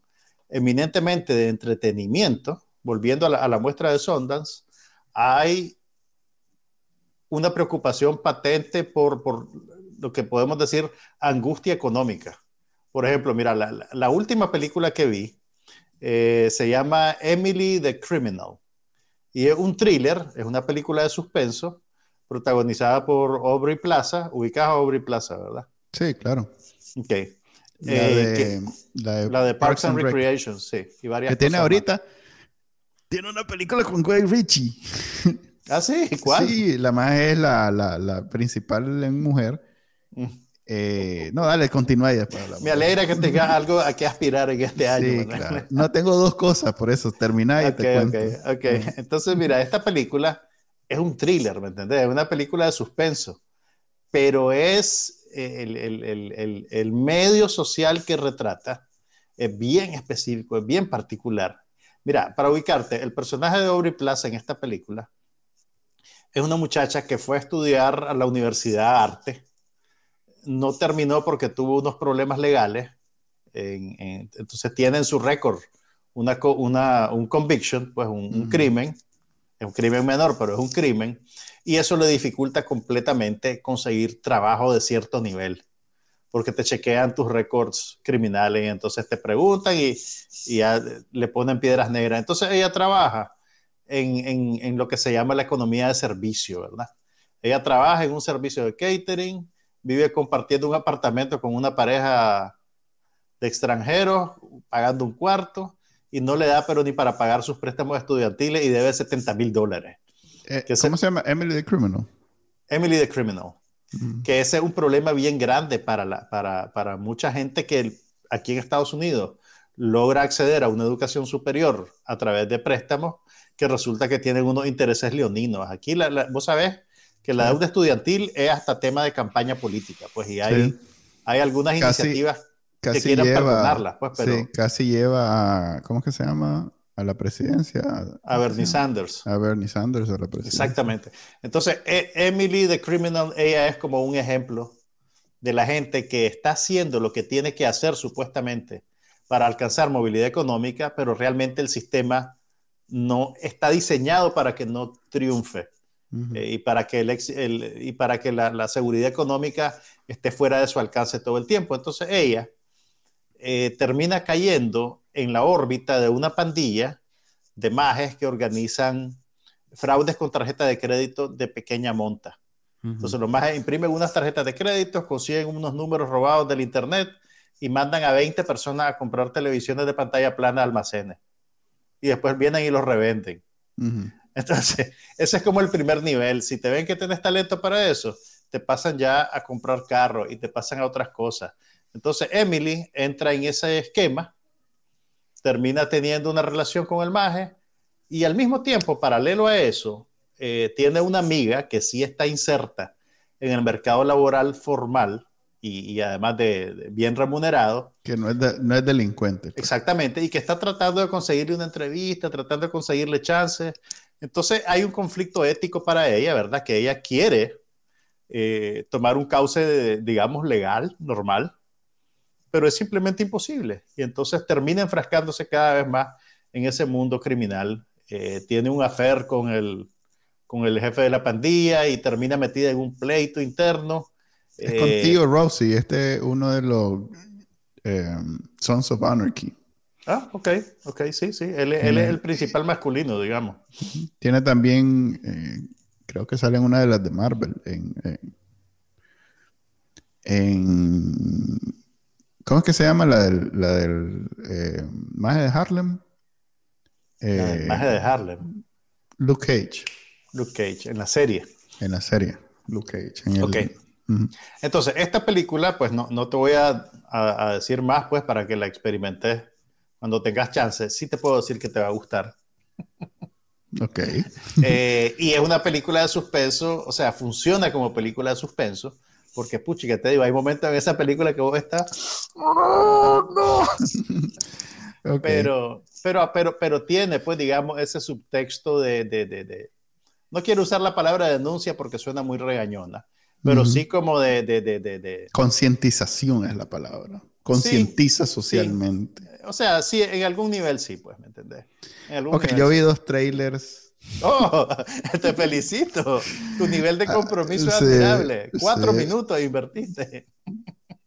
eminentemente de entretenimiento, volviendo a la, a la muestra de Sundance, hay una preocupación patente por, por, lo que podemos decir angustia económica. Por ejemplo, mira, la, la última película que vi, eh, se llama Emily the Criminal. Y es un thriller, es una película de suspenso, protagonizada por Aubrey Plaza, ubicada a Aubrey Plaza, ¿verdad? Sí, claro. Ok. La, eh, de, la, de, Parks, and, Recreation, sí. Y varias que tiene ahorita, tiene una película con Greg Ritchie. ¿Ah, sí? ¿Cuál? Sí, la más es la, la, la principal mujer. Eh, no, dale, continúa y después Me alegra que tengas algo a que aspirar en este año. No tengo dos cosas, por eso termina y te cuento. Entonces, mira, esta película es un thriller, ¿me entendés? Es una película de suspenso, pero es el, el, el, el medio social que retrata, es bien específico, es bien particular. Mira, para ubicarte, el personaje de Aubrey Plaza en esta película es una muchacha que fue a estudiar a la Universidad Arte. No terminó porque tuvo unos problemas legales. entonces tiene en su récord una, una, un conviction, pues un, crimen. Es un crimen menor, pero es un crimen. Y eso le dificulta completamente conseguir trabajo de cierto nivel porque te chequean tus récords criminales y entonces te preguntan y, y le ponen piedras negras. Entonces ella trabaja en, en, lo que se llama la economía de servicio, ¿verdad? Ella trabaja en un servicio de catering, vive compartiendo un apartamento con una pareja de extranjeros, pagando un cuarto, y no le da pero ni para pagar sus préstamos estudiantiles y debe 70 mil dólares. Eh, ¿Cómo se llama? Emily the Criminal. Emily the Criminal que ese es un problema bien grande para, la, para, para mucha gente que aquí en Estados Unidos logra acceder a una educación superior a través de préstamos que resulta que tienen unos intereses leoninos. Aquí la, vos sabés que la deuda estudiantil es hasta tema de campaña política, pues y hay, hay algunas iniciativas que quieren perdonarlas, pues, pero... Sí, casi lleva, ¿cómo es que se llama? a la presidencia. A Bernie Sanders. A Bernie Sanders a la presidencia. Exactamente. Entonces, e, Emily the Criminal, ella es como un ejemplo de la gente que está haciendo lo que tiene que hacer supuestamente para alcanzar movilidad económica, pero realmente el sistema no está diseñado para que no triunfe eh, y para que, el, y para que la, la, seguridad económica esté fuera de su alcance todo el tiempo. Entonces ella eh, termina cayendo en la órbita de una pandilla de majes que organizan fraudes con tarjeta de crédito de pequeña monta. Entonces los majes imprimen unas tarjetas de crédito, consiguen unos números robados del internet y mandan a 20 personas a comprar televisiones de pantalla plana a almacenes. Y después vienen y los revenden. Entonces, ese es como el primer nivel. Si te ven que tienes talento para eso, te pasan ya a comprar carro y te pasan a otras cosas. Entonces Emily entra en ese esquema termina teniendo una relación con el maje y al mismo tiempo, paralelo a eso, eh, tiene una amiga que sí está inserta en el mercado laboral formal y, además de, bien remunerado. Que no es, no es delincuente. Pues. Exactamente, y que está tratando de conseguirle una entrevista, tratando de conseguirle chances. Entonces hay un conflicto ético para ella, ¿verdad? Que ella quiere eh, tomar un cauce, digamos, legal, normal, pero es simplemente imposible. Y entonces termina enfrascándose cada vez más en ese mundo criminal. Eh, tiene un affair con el, con el jefe de la pandilla y termina metida en un pleito interno. Es eh, contigo, Rosie. Este es uno de los eh, Sons of Anarchy. Ah, ok, ok, sí, sí. Él, él es el principal masculino, digamos. Tiene también, creo que sale en una de las de Marvel, en, en ¿Cómo es que se llama la del, la del eh, Maje de Harlem? Eh, Maje de Harlem. Luke Cage. Luke Cage, en la serie. En la serie, Luke Cage. ok. Entonces, esta película, pues no, no te voy a, a, decir más, pues, para que la experimentes cuando tengas chance. Sí te puedo decir que te va a gustar. Ok. Eh, y es una película de suspenso, o sea, funciona como película de suspenso porque, puchi, que te digo, hay momentos en esa película que vos estás. ¡Oh, no! pero, pero, pero, pero tiene, pues, digamos, ese subtexto de, de, de, No quiero usar la palabra denuncia porque suena muy regañona, pero sí como de. de Concientización es la palabra. Concientiza socialmente. O sea, sí, en algún nivel sí, pues, ¿me entendés? ok, yo vi dos trailers Oh, te felicito. Tu nivel de compromiso es admirable. Cuatro minutos invertiste.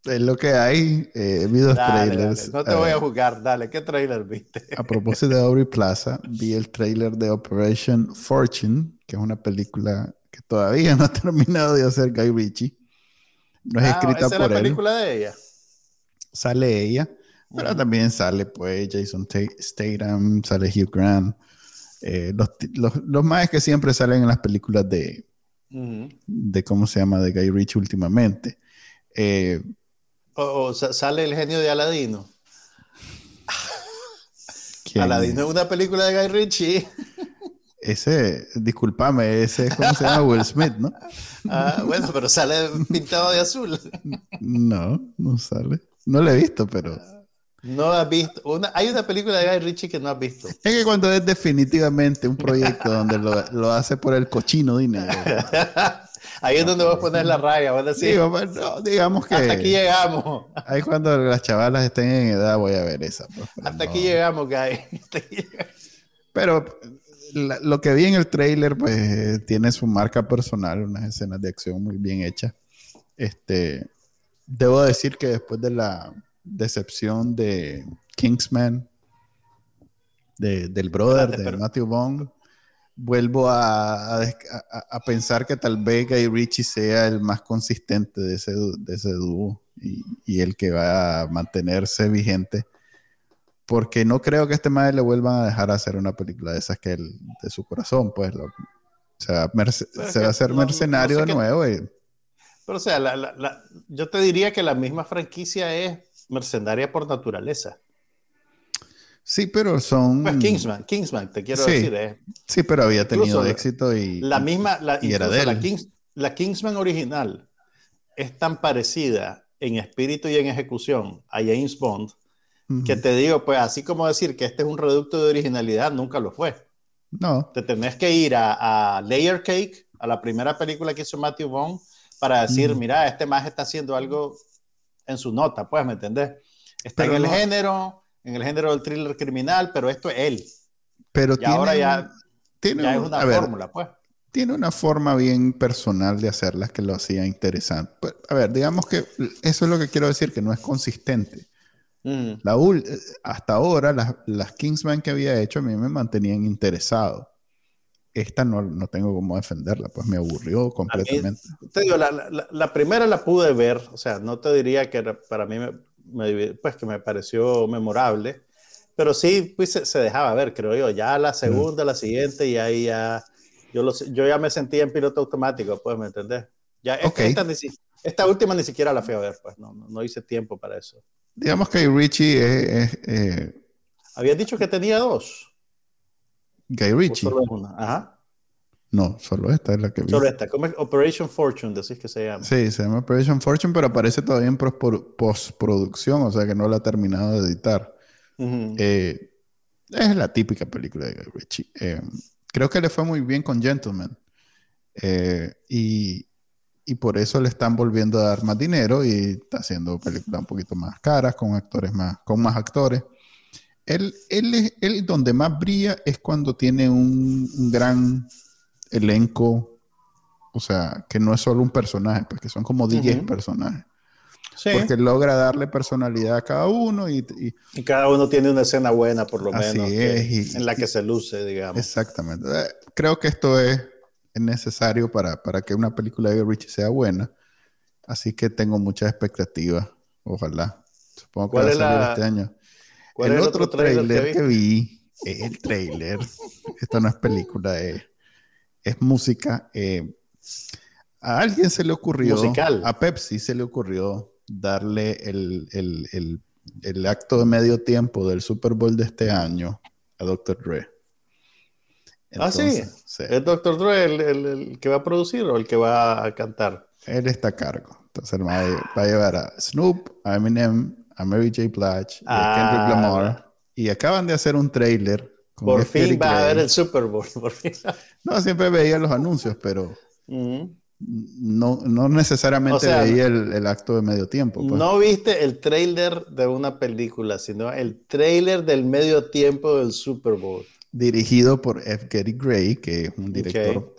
Es lo que hay. Eh, vi dos trailers. No te voy a eh, jugar. Dale, ¿qué trailer viste? A propósito de Aubrey Plaza, vi el trailer de Operation Fortune, que es una película que todavía no ha terminado de hacer Guy Ritchie. No es ah, escrita ¿esa por es la película de ella? Sale ella, pero también sale pues Jason Statham, sale Hugh Grant. Eh, los, los, los más que siempre salen en las películas de, de ¿cómo se llama? De Guy Ritchie últimamente. Eh, o, sale el genio de Aladino. Aladino es una película de Guy Ritchie. Ese, discúlpame, ese es como se llama Will Smith, ¿no? Ah, bueno, pero sale pintado de azul. No, no sale. No lo he visto, pero. No has visto. Una, hay una película de Guy Ritchie que no has visto. Es que cuando es definitivamente un proyecto donde lo, lo, hace por el cochino dinero. Ahí es donde vos pones la raya. Decís, pues, no, digamos que. Hasta aquí llegamos. Ahí cuando las chavalas estén en edad voy a ver esa. Pues, hasta, aquí llegamos, Guy. Pero lo que vi en el trailer, pues tiene su marca personal, unas escenas de acción muy bien hechas. Este, debo decir que después de la decepción de Kingsman, del brother de Matthew Bond, vuelvo a, pensar que tal vez Guy Ritchie sea el más consistente de ese, de ese dúo y, el que va a mantenerse vigente. Porque no creo que este madre le vuelvan a dejar hacer una película de esas que él, de su corazón, pues. Lo, se va, a ser mercenario de nuevo. Pero, o sea, yo te diría que la misma franquicia es mercenaria por naturaleza. Sí, pero son. Pues Kingsman, Kingsman, te quiero decir. Eh. Sí, pero había tenido éxito y. La misma, la, era de la, la, Kingsman original es tan parecida en espíritu y en ejecución a James Bond que te digo, pues así como decir que este es un reducto de originalidad, nunca lo fue. No. Te tenés que ir a, a Layer Cake, a la primera película que hizo Matthew Bond, para decir, mira, este más está haciendo algo en su nota, pues, ¿me entendés? Está en el género, en el género del thriller criminal, pero esto es él. Pero y ahora ya, tiene es una fórmula, pues. Tiene una forma bien personal de hacerlas que lo hacía interesante. Pues, a ver, digamos que eso es lo que quiero decir, que no es consistente. Mm. La, hasta ahora, las, las, Kingsman que había hecho a mí me mantenían interesado. Esta no, no tengo cómo defenderla, pues me aburrió completamente. te digo, la, la, la, primera la pude ver, o sea, no te diría que para mí, me, pues que me pareció memorable, pero sí, pues se, dejaba ver, creo yo. Ya la segunda, la siguiente, y ahí ya, yo, lo, yo ya me sentía en piloto automático, pues, ¿me entendés? Ya, esta, esta, última ni siquiera la fui a ver, pues, no, no, hice tiempo para eso. Digamos que Richie es... Eh, Habías dicho que tenía dos. Guy Ritchie. Ajá. No, solo esta es la que vi. Solo esta, como Operation Fortune, decís que se llama. Sí, se llama Operation Fortune, pero aparece todavía en postproducción, o sea que no la ha terminado de editar. Eh, es la típica película de Guy Ritchie. Eh, creo que le fue muy bien con Gentleman. Eh, y, y, por eso le están volviendo a dar más dinero y está haciendo películas un poquito más caras, con actores más, con más actores. Él, él, él donde más brilla es cuando tiene un, un gran elenco, o sea, que no es solo un personaje, pues que son como 10 personajes. Porque logra darle personalidad a cada uno y, y, cada uno tiene una escena buena, por lo menos, en la que se luce, digamos. Exactamente. Eh, creo que esto es, necesario para, para, que una película de Richie sea buena. Así que tengo muchas expectativas. Ojalá. Supongo que va a salir este año. El, otro, trailer, que vi, es el trailer. Esto no es película, es es música. Eh, a alguien se le ocurrió, a Pepsi se le ocurrió darle el, acto de medio tiempo del Super Bowl de este año a Dr. Dre. ah, sí. ¿Es Dr. Dre el, que va a producir o el que va a cantar? Él está a cargo. Entonces va a, llevar a Snoop, a Eminem, a Mary J. Blige, a Kendrick ah, Lamar. Y acaban de hacer un trailer por fin va a haber el Super Bowl. No, siempre veía los anuncios, pero no, no, necesariamente veía el, acto de medio tiempo. Pues. No viste el trailer de una película, sino el trailer del medio tiempo del Super Bowl. Dirigido por F. Gary Gray, que es un director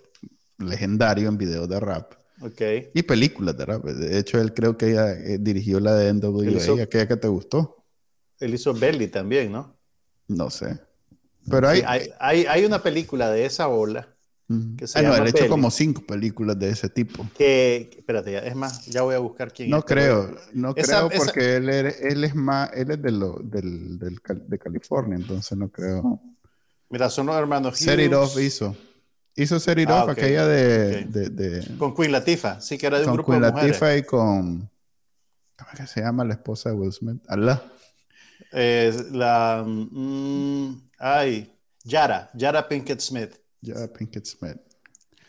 legendario en videos de rap. Okay. Y películas de rap. De hecho, él creo que ella, eh, dirigió la de NWA, aquella que te gustó. Él hizo Belly también, ¿no? No sé. Pero hay, hay, hay, una película de esa ola. Que se ah, no, él hecho como cinco películas de ese tipo. Que, espérate, es más, ya voy a buscar quién no Creo, no creo, porque Él, él, es más, él es de, lo, del, del, de California, entonces no creo. Mira, son los hermanos Set It Off hizo. Hizo Set It ah, Off, aquella de, de, de, Con Queen Latifah, sí que era de un grupo Queen de mujeres. Latifah y con... ¿Cómo es que se llama la esposa de Will Smith? Allah. Eh, la... Mm, Ay, Yara, Yara Pinkett Smith. Yara Pinkett Smith.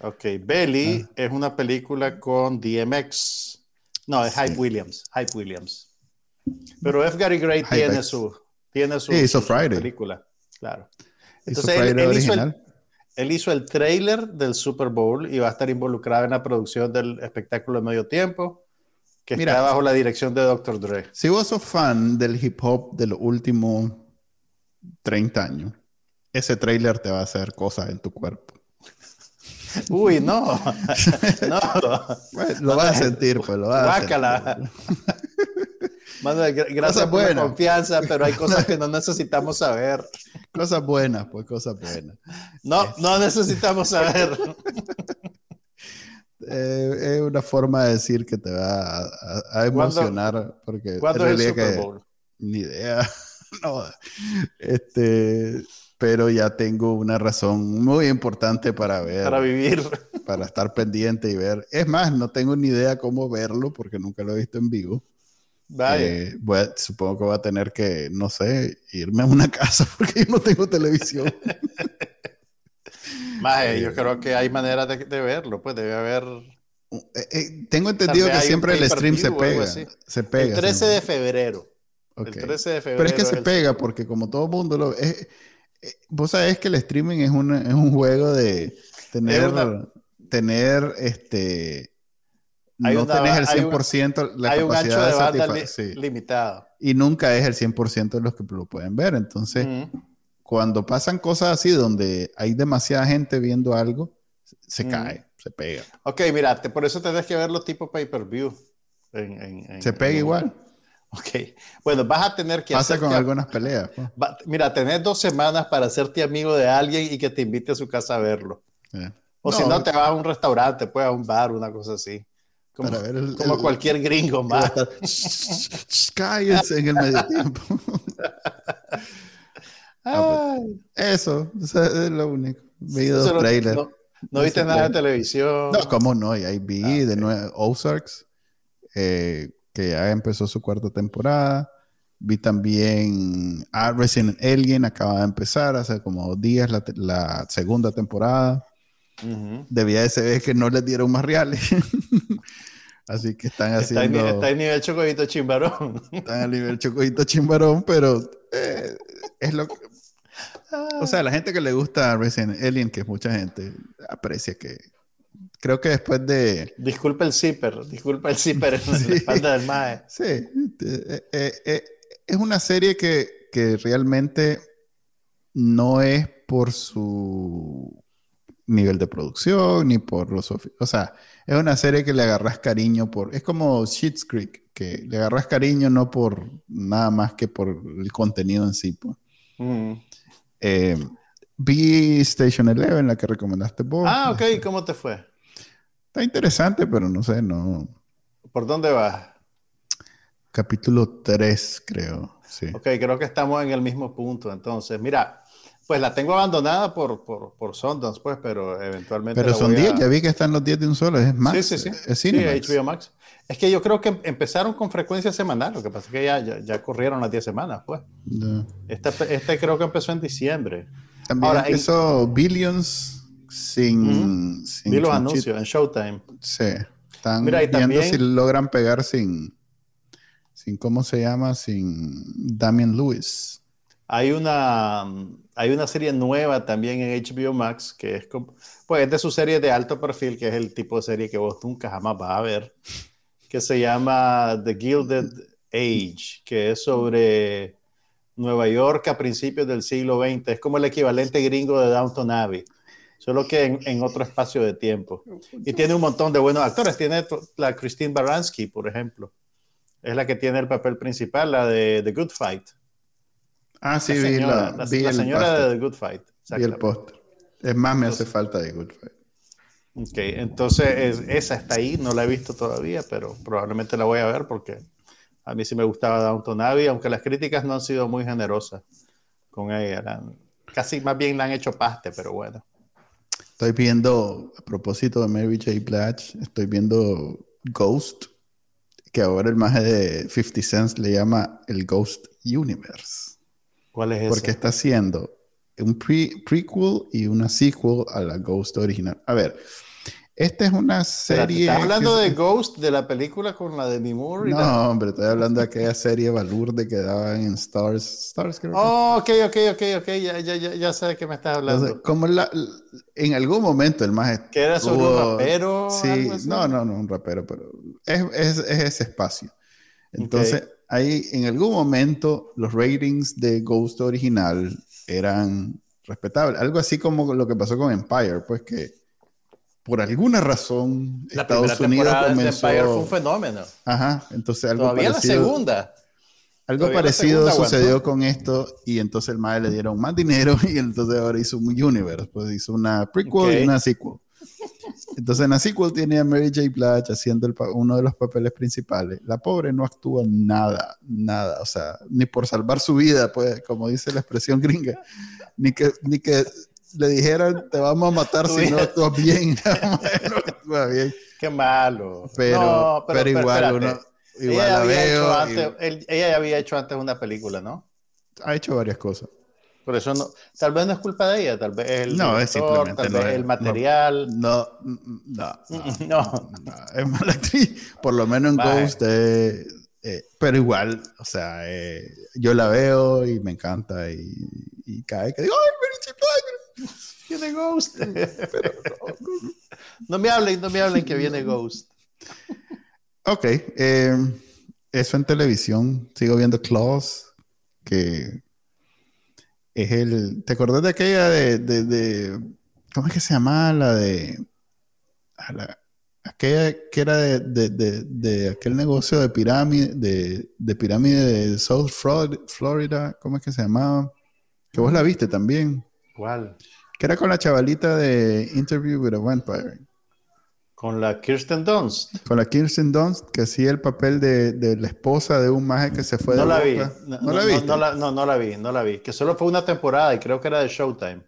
Ok, Belly es una película con DMX. No, es Hype Williams. Hype Williams. Pero F. Gary Gray tiene su, tiene su, hizo Friday. película, claro. Entonces él, él, hizo el, él, hizo el, trailer del Super Bowl y va a estar involucrado en la producción del espectáculo de medio tiempo, que está bajo la dirección de Dr. Dre. Si vos sos fan del hip hop de los últimos 30 años, ese trailer te va a hacer cosas en tu cuerpo. Uy, no. no. lo vas a sentir, pues lo vas a sentir. Gracias por la confianza, pero hay cosas que no necesitamos saber. Cosas buenas, pues cosas buenas. No, no necesitamos saber. Eh, es una forma de decir que te va a, emocionar. porque ¿Cuándo es el Super Bowl? Ni idea. no. Este, pero ya tengo una razón muy importante para ver. Para vivir. Para estar pendiente y ver. Es más, no tengo ni idea cómo verlo porque nunca lo he visto en vivo. Eh, supongo que voy a tener que, no sé, irme a una casa porque yo no tengo televisión. Mae, yo eh, creo que hay maneras de, verlo, pues debe haber. Eh, tengo entendido que siempre el stream se pega, se pega. El 13 de febrero. El 13 de febrero. Pero es que se pega porque como todo mundo lo... Es, vos sabés que el streaming es, es un juego de tener, tener este no tenés el 100% la capacidad de, satisfacer. limitado. Y nunca es el 100% de los que lo pueden ver. Entonces, cuando pasan cosas así donde hay demasiada gente viendo algo, se cae, se pega. Ok, mira, por eso tenés que ver los tipos pay-per-view. se pega igual. Ok, bueno, vas a tener que... Pasa con algunas peleas. Pues. mira, tenés dos semanas para hacerte amigo de alguien y que te invite a su casa a verlo. O si no, te vas a un restaurante, pues a un bar, una cosa así. Como, cualquier gringo más. Cállense en el medio tiempo. Ah, pues, eso, es lo único. Vi dos trailers. No, viste nada de televisión. No, ¿cómo no? Y ahí vi ah, de nuevo Ozarks, eh, que ya empezó su cuarta temporada. Vi también ah, Resident Alien, acaba de empezar hace como dos días la, la segunda temporada. Debía de ser que no les dieron más reales. Así que están haciendo. Está en, nivel chocoito chimbarón. Están a nivel chocoito chimbarón, pero eh, es lo que. O sea, la gente que le gusta Resident Alien, que es mucha gente, aprecia que. Creo que después de. Disculpa el zipper, disculpa el zipper en la espalda del MAE. Sí, eh, eh, es una serie que, que realmente no es por su nivel de producción, ni por los... O sea, es una serie que le agarras cariño por... Es como Schitt's Creek, que le agarras cariño no por nada más que por el contenido en sí. Pues. Mm. Eh, vi Station Eleven, la que recomendaste vos. Ah, ok. ¿Cómo te fue? Está interesante, pero no sé, no... ¿Por dónde vas? Capítulo 3, creo. Sí. Ok, creo que estamos en el mismo punto. Entonces, mira, pues la tengo abandonada por, por, por Sundance, pues, pero eventualmente. Pero son 10, ya vi que están los 10 de un solo, es Max. Sí, sí, sí. Es sí, HBO Max. Es que yo creo que empezaron con frecuencia semanal, lo que pasa es que ya, ya, corrieron las 10 semanas, pues. Este, este, creo que empezó en diciembre. También Ahora, empezó Billions sin. sin Vi los anuncios en Showtime. Sí. Están Mira, viendo también, si logran pegar sin. sin ¿Cómo se llama? Sin Damien Lewis. Hay una, hay una serie nueva también en HBO Max que es, pues, de su serie de alto perfil, que es el tipo de serie que vos nunca jamás vas a ver, que se llama The Gilded Age, que es sobre Nueva York a principios del siglo XX. Es como el equivalente gringo de Downton Abbey, solo que en, otro espacio de tiempo. Y tiene un montón de buenos actores. Tiene la Christine Baranski, por ejemplo. Es la que tiene el papel principal, la de The Good Fight. Ah, sí, vi la, la, señora de The Good Fight. Vi el póster. Es más, me hace falta de Good Fight. Ok, entonces esa está ahí, no la he visto todavía, pero probablemente la voy a ver porque a mí sí me gustaba Downton Abbey, aunque las críticas no han sido muy generosas con ella. casi más bien la han hecho paste, pero bueno. Estoy viendo, a propósito de Mary J. Blige, estoy viendo Ghost, que ahora el maje de 50 Cent le llama el Ghost Universe. ¿Cuál es Porque está haciendo un prequel y una sequel a la Ghost original. A ver, Esta es una serie. ¿Estás hablando de Ghost, de la película con la de Mimur? No, hombre, estoy hablando de aquella serie Balurde que daban en Stars. Stars creo oh, ok, ok, ok, ok. Ya, ya, ya, ya sé de qué me estás hablando. como la, en algún momento el más. ¿Que era sobre un rapero? Sí, no, no, no, un rapero, pero es, es, es ese espacio. Entonces, ahí en algún momento los ratings de Ghost original eran respetables. Algo así como lo que pasó con Empire, pues que por alguna razón, la Estados Unidos comenzó... De fue un fenómeno. Ajá, entonces algo Todavía la segunda. Algo parecido sucedió con esto y entonces el MAE le dieron más dinero y entonces ahora hizo un universe, pues hizo una prequel y una sequel. Entonces en la sequel tiene a Mary J. Blige haciendo uno de los papeles principales. La pobre no actúa nada, nada, o sea, ni por salvar su vida, pues como dice la expresión gringa, ni que, ni que le dijeran te vamos a matar si no actúas bien. bien. Qué malo. Pero, pero, igual uno igual ella la veo. ella ya había hecho antes una película, ¿no? Ha hecho varias cosas. Por eso no, tal vez no es culpa de ella, tal vez el no, es simplemente tal vez el material. No, no, no, es mala actriz. Por lo menos en Ghost, eh, eh, pero igual, o sea, eh, yo la veo y me encanta y, y cae que digo, ¡ay, Viene Ghost. no, me hablen, no me hablen que viene Ghost. Ok. Eso en televisión. Sigo viendo Claws, que es el... ¿Te acordás de aquella de... de, ¿Cómo es que se llama? La de... aquella que era de, de, de, aquel negocio de pirámide, de, de pirámide de South Florida, ¿cómo es que se llamaba? Que vos la viste también. ¿Cuál? Que era con la chavalita de Interview with a Vampire. Con la Kirsten Dunst. Con la Kirsten Dunst, que hacía el papel de, de la esposa de un maje que se fue no de la vi. No, la vi. No, la, no, no la vi, no la vi. Que solo fue una temporada y creo que era de Showtime.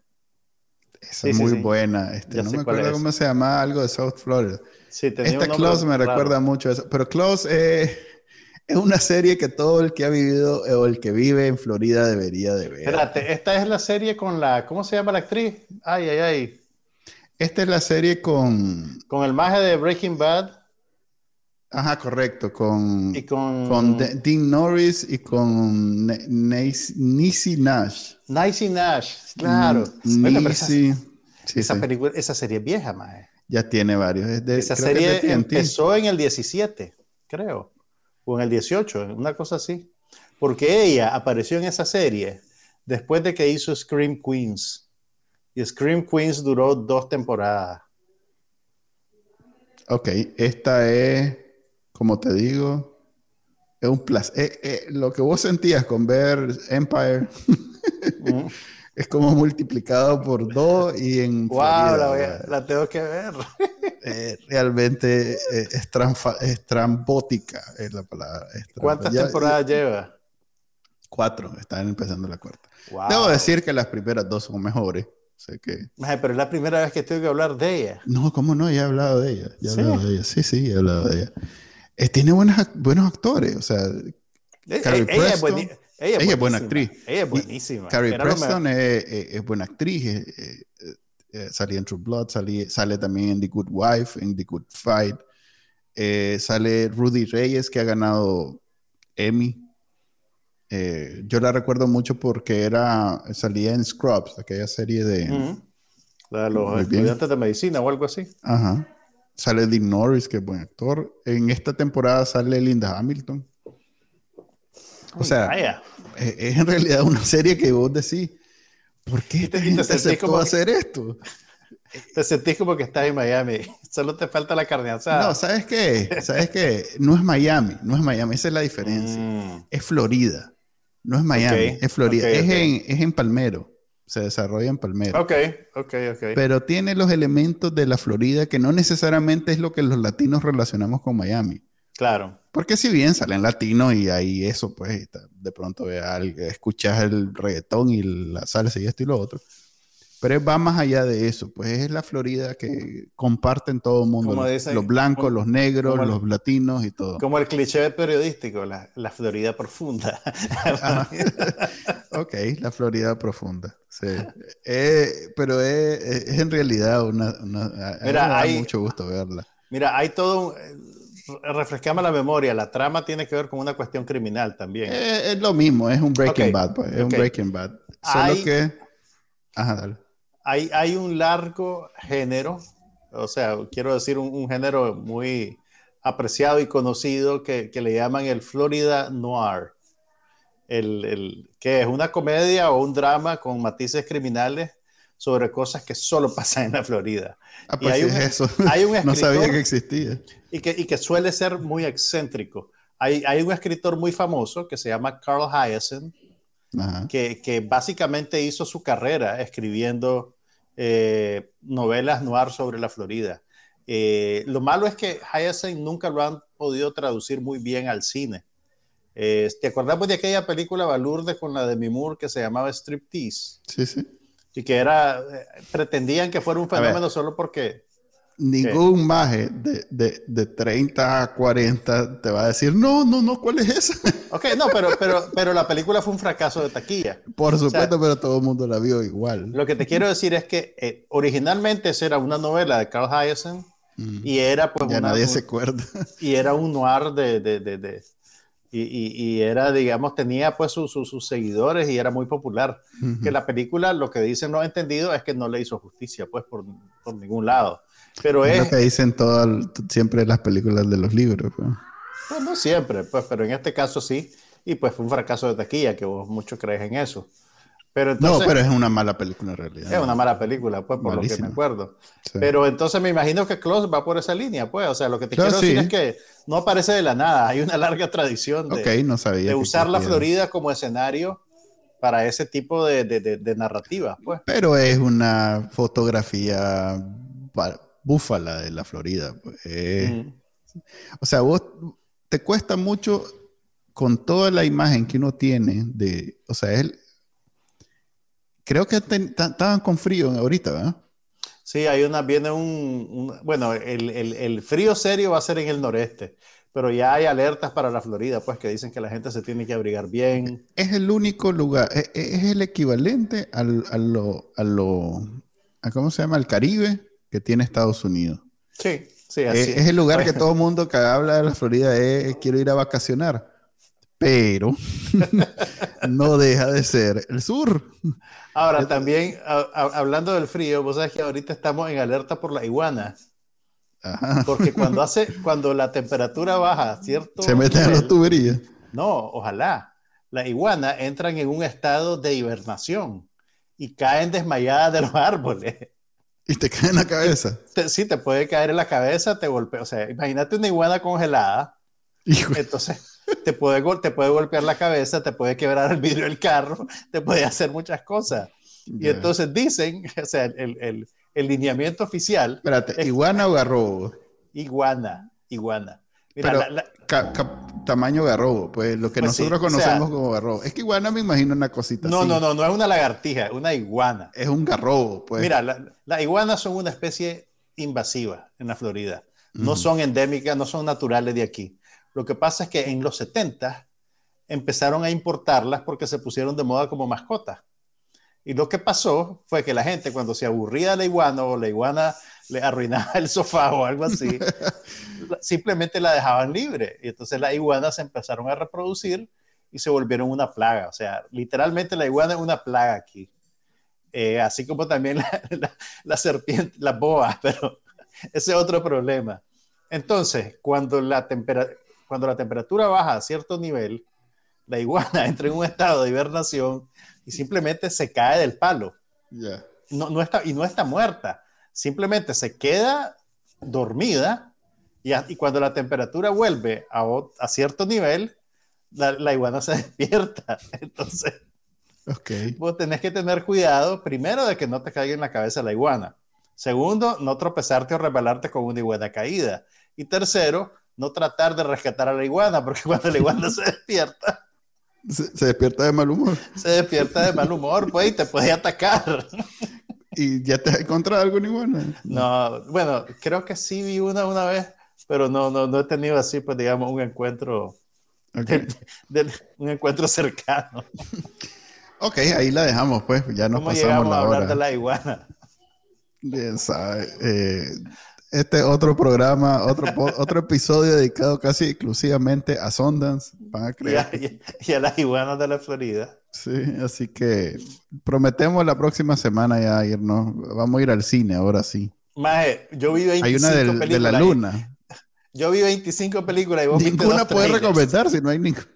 Esa es muy buena. Este, no me acuerdo cómo se llamaba, algo de South Florida. Sí, Esta Klaus me recuerda mucho a eso. Pero Klaus es es una serie que todo el que ha vivido o el que vive en Florida debería de ver. Espérate, esta es la serie con la, ¿cómo se llama la actriz? Ay, ay, ay. Esta es la serie con... Con el maje de Breaking Bad. Ajá, correcto, con, y con... con Dean Norris y con Nisi Nash. Nisi Nash, claro. Esa, película, esa serie es vieja, maje. Ya tiene varios. esa serie empezó en el 17, creo o en el 18, una cosa así. Porque ella apareció en esa serie después de que hizo Scream Queens. Y Scream Queens duró dos temporadas. Ok, esta es, como te digo, es un placer. Eh, eh, lo que vos sentías con ver Empire mm. es como multiplicado por dos y en... ¡Wow! la, tengo que ver. Eh, realmente eh, es, estrambótica, es la palabra. ¿Cuántas temporadas lleva? Cuatro, están empezando la cuarta. Debo decir que las primeras dos son mejores. Que... Pero es la primera vez que tengo que hablar de ella. No, ¿cómo no? Ya he hablado de ella. Ya ¿Sí? de ella. Sí, sí, he hablado de ella. Eh, tiene buenos actores. O sea, Carrie Preston, ella, es, buena actriz. Ella es buenísima. Carrie Preston es, buena actriz. Eh, salía en True Blood, sale también en The Good Wife, en The Good Fight. Eh, sale Rudy Reyes, que ha ganado Emmy. Eh, yo la recuerdo mucho porque era salía en Scrubs, aquella serie de... La de los estudiantes de medicina o algo así. Ajá. Sale Dean Norris, que es buen actor. En esta temporada sale Linda Hamilton. O sea, es, en realidad una serie que vos decís, ¿Por qué esta gente aceptó hacer esto? Te sentís como que estás en Miami. Solo te falta la carne asada. No, ¿sabes qué? ¿Sabes qué? No es Miami. No es Miami. Esa es la diferencia. Mm. Es Florida. No es Miami. Es Florida. es, En, es en Palmero. Se desarrolla en Palmero. Ok, ok, ok. Pero tiene los elementos de la Florida que no necesariamente es lo que los latinos relacionamos con Miami. Claro. Porque si bien salen latinos y ahí eso, pues de pronto escuchas el reggaetón y la salsa y esto y lo otro. Pero va más allá de eso, pues es la Florida que comparten todo el mundo, los, blancos, los negros, los latinos y todo. Como el cliché periodístico, la, la Florida profunda. ok, la Florida profunda, sí. Eh, pero es, en realidad una... una mira, hay, mucho gusto verla. Mira, hay todo... refrescame la memoria, la trama tiene que ver con una cuestión criminal también. Eh, es lo mismo, es un Breaking Bad, pues, es un Breaking Bad. Solo que... Ajá, dale hay, un largo género, o sea, quiero decir un, género muy apreciado y conocido que, le llaman el Florida Noir. El, que es una comedia o un drama con matices criminales sobre cosas que solo pasan en la Florida. Ah, pues hay un, eso. no sabía que existía. Y que, y que suele ser muy excéntrico. Hay, hay, un escritor muy famoso que se llama Carl Hyacin, que, básicamente hizo su carrera escribiendo eh, novelas noir sobre la Florida. Eh, lo malo es que Hyacinth nunca lo han podido traducir muy bien al cine. Eh, ¿Te acordamos de aquella película Balurde con la de Mimur que se llamaba Striptease? Sí, sí. Y que era, pretendían que fuera un fenómeno solo porque Ningún maje de, de, de, 30 a 40 te va a decir, no, no, no, ¿cuál es esa? Ok, no, pero, pero, pero la película fue un fracaso de taquilla. Por supuesto, pero todo el mundo la vio igual. Lo que te quiero decir es que eh, originalmente esa era una novela de Carl Hyacin mm. y era pues ya nadie se acuerda. Y era un noir de... de, de y, y, y, era, digamos, tenía pues sus, sus, seguidores y era muy popular. Que la película, lo que dicen no entendido es que no le hizo justicia, pues, por, por ningún lado. Pero es, lo que dicen todas, siempre las películas de los libros. Pues. pues. no siempre, pues, pero en este caso sí. Y pues fue un fracaso de taquilla, que vos mucho crees en eso. Pero entonces, no, pero es una mala película en realidad. Es una mala película, pues, por lo que me acuerdo. Pero entonces me imagino que Close va por esa línea, pues. O sea, lo que te quiero decir es que no aparece de la nada. Hay una larga tradición de, no sabía de usar la Florida como escenario para ese tipo de, de, de narrativa, pues. Pero es una fotografía búfala de la Florida. Pues, eh. O sea, vos te cuesta mucho con toda la imagen que uno tiene de, o sea, él, creo que estaban con frío ahorita, ¿verdad? Sí, hay una, viene un, bueno, el, el, frío serio va a ser en el noreste, pero ya hay alertas para la Florida, pues que dicen que la gente se tiene que abrigar bien. Es el único lugar, es, es el equivalente al, a lo, a lo, a ¿cómo se llama? Al Caribe, que tiene Estados Unidos. Sí, sí, así. Es, el lugar que todo el mundo que habla de la Florida es quiero ir a vacacionar. Pero no deja de ser el sur. Ahora, también hablando del frío, vos sabes que ahorita estamos en alerta por la iguana. Porque cuando hace, cuando la temperatura baja, ¿cierto? Se meten a las tuberías. No, ojalá. La iguana entran en un estado de hibernación y caen desmayadas de los árboles. Y te cae en la cabeza. sí, te puede caer en la cabeza, te golpea. O sea, imagínate una iguana congelada. Entonces, te puede, te puede golpear la cabeza, te puede quebrar el vidrio del carro, te puede hacer muchas cosas. Y entonces dicen, o sea, el, el, el lineamiento oficial. Espérate, ¿iguana o garrobo? Iguana, iguana. Mira, tamaño garrobo, pues lo que pues nosotros conocemos como garrobo. Es que iguana me imagino una cosita no, así. No, no, no, es una lagartija, es una iguana. Es un garrobo, pues. Mira, las la iguanas son una especie invasiva en la Florida. No son endémicas, no son naturales de aquí. Lo que pasa es que en los 70 empezaron a importarlas porque se pusieron de moda como mascotas. Y lo que pasó fue que la gente cuando se aburría de la iguana o la iguana le arruinaba el sofá o algo así, simplemente la dejaban libre. Y entonces las iguanas se empezaron a reproducir y se volvieron una plaga. O sea, literalmente la iguana es una plaga aquí. Eh, así como también la, la, serpiente, las boas, pero ese es otro problema. Entonces, cuando la, cuando la temperatura baja a cierto nivel, la iguana entra en un estado de hibernación y simplemente se cae del palo. No, no está, y no está muerta simplemente se queda dormida y, y cuando la temperatura vuelve a, a cierto nivel, la, la, iguana se despierta. Entonces, okay. vos tenés que tener cuidado, primero, de que no te caiga en la cabeza la iguana. Segundo, no tropezarte o rebelarte con una iguana caída. Y tercero, no tratar de rescatar a la iguana, porque cuando la iguana se despierta... Se, se, despierta de mal humor. Se despierta de mal humor, pues, y te puede atacar. ¿Y ya te has encontrado alguna iguana? No, bueno, creo que sí vi una una vez, pero no, no, no he tenido así, pues digamos, un encuentro, un encuentro cercano. Ok, ahí la dejamos, pues, ya nos pasamos la a hablar de la iguana? Bien, sabe. Eh, este otro programa, otro, otro episodio dedicado casi exclusivamente a Sundance, van a creer. Y a, las iguanas de la Florida. Sí, así que prometemos la próxima semana ya irnos. Vamos a ir al cine ahora sí. Maje, yo vi 25 Hay una del, de la luna. Yo vi 25 películas y vos Ninguna puede recomendar si no hay ninguna.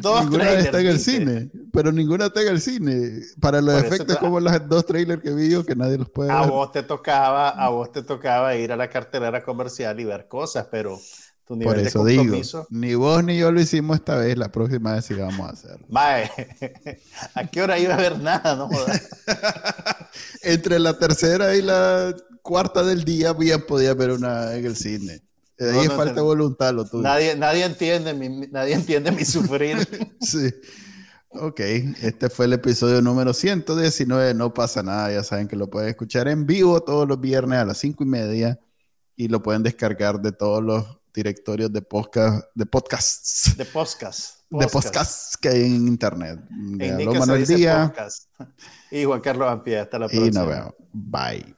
Dos ninguna está en el cine, pero ninguna está en el cine. Para los efectos, como los dos trailers que vi yo, que nadie los puede a Vos te tocaba, a vos te tocaba ir a la cartelera comercial y ver cosas, pero tu nivel Por eso digo, ni vos ni yo lo hicimos esta vez, la próxima vez sí vamos a hacerlo. Mae, ¿a qué hora iba a ver nada? No Entre la tercera y la cuarta del día bien podía ver una en el cine. Ahí falta voluntad lo tuyo. Nadie, nadie, entiende mi, nadie entiende mi sufrir. sí. Ok, este fue el episodio número 119. No pasa nada, ya saben que lo pueden escuchar en vivo todos los viernes a las 5 y media y lo pueden descargar de todos los directorios de podcast, de podcasts. De podcasts. De podcasts que hay en internet. De Manuel Díaz. Y Juan Carlos Ampie. Hasta la próxima. Y nos vemos. Bye.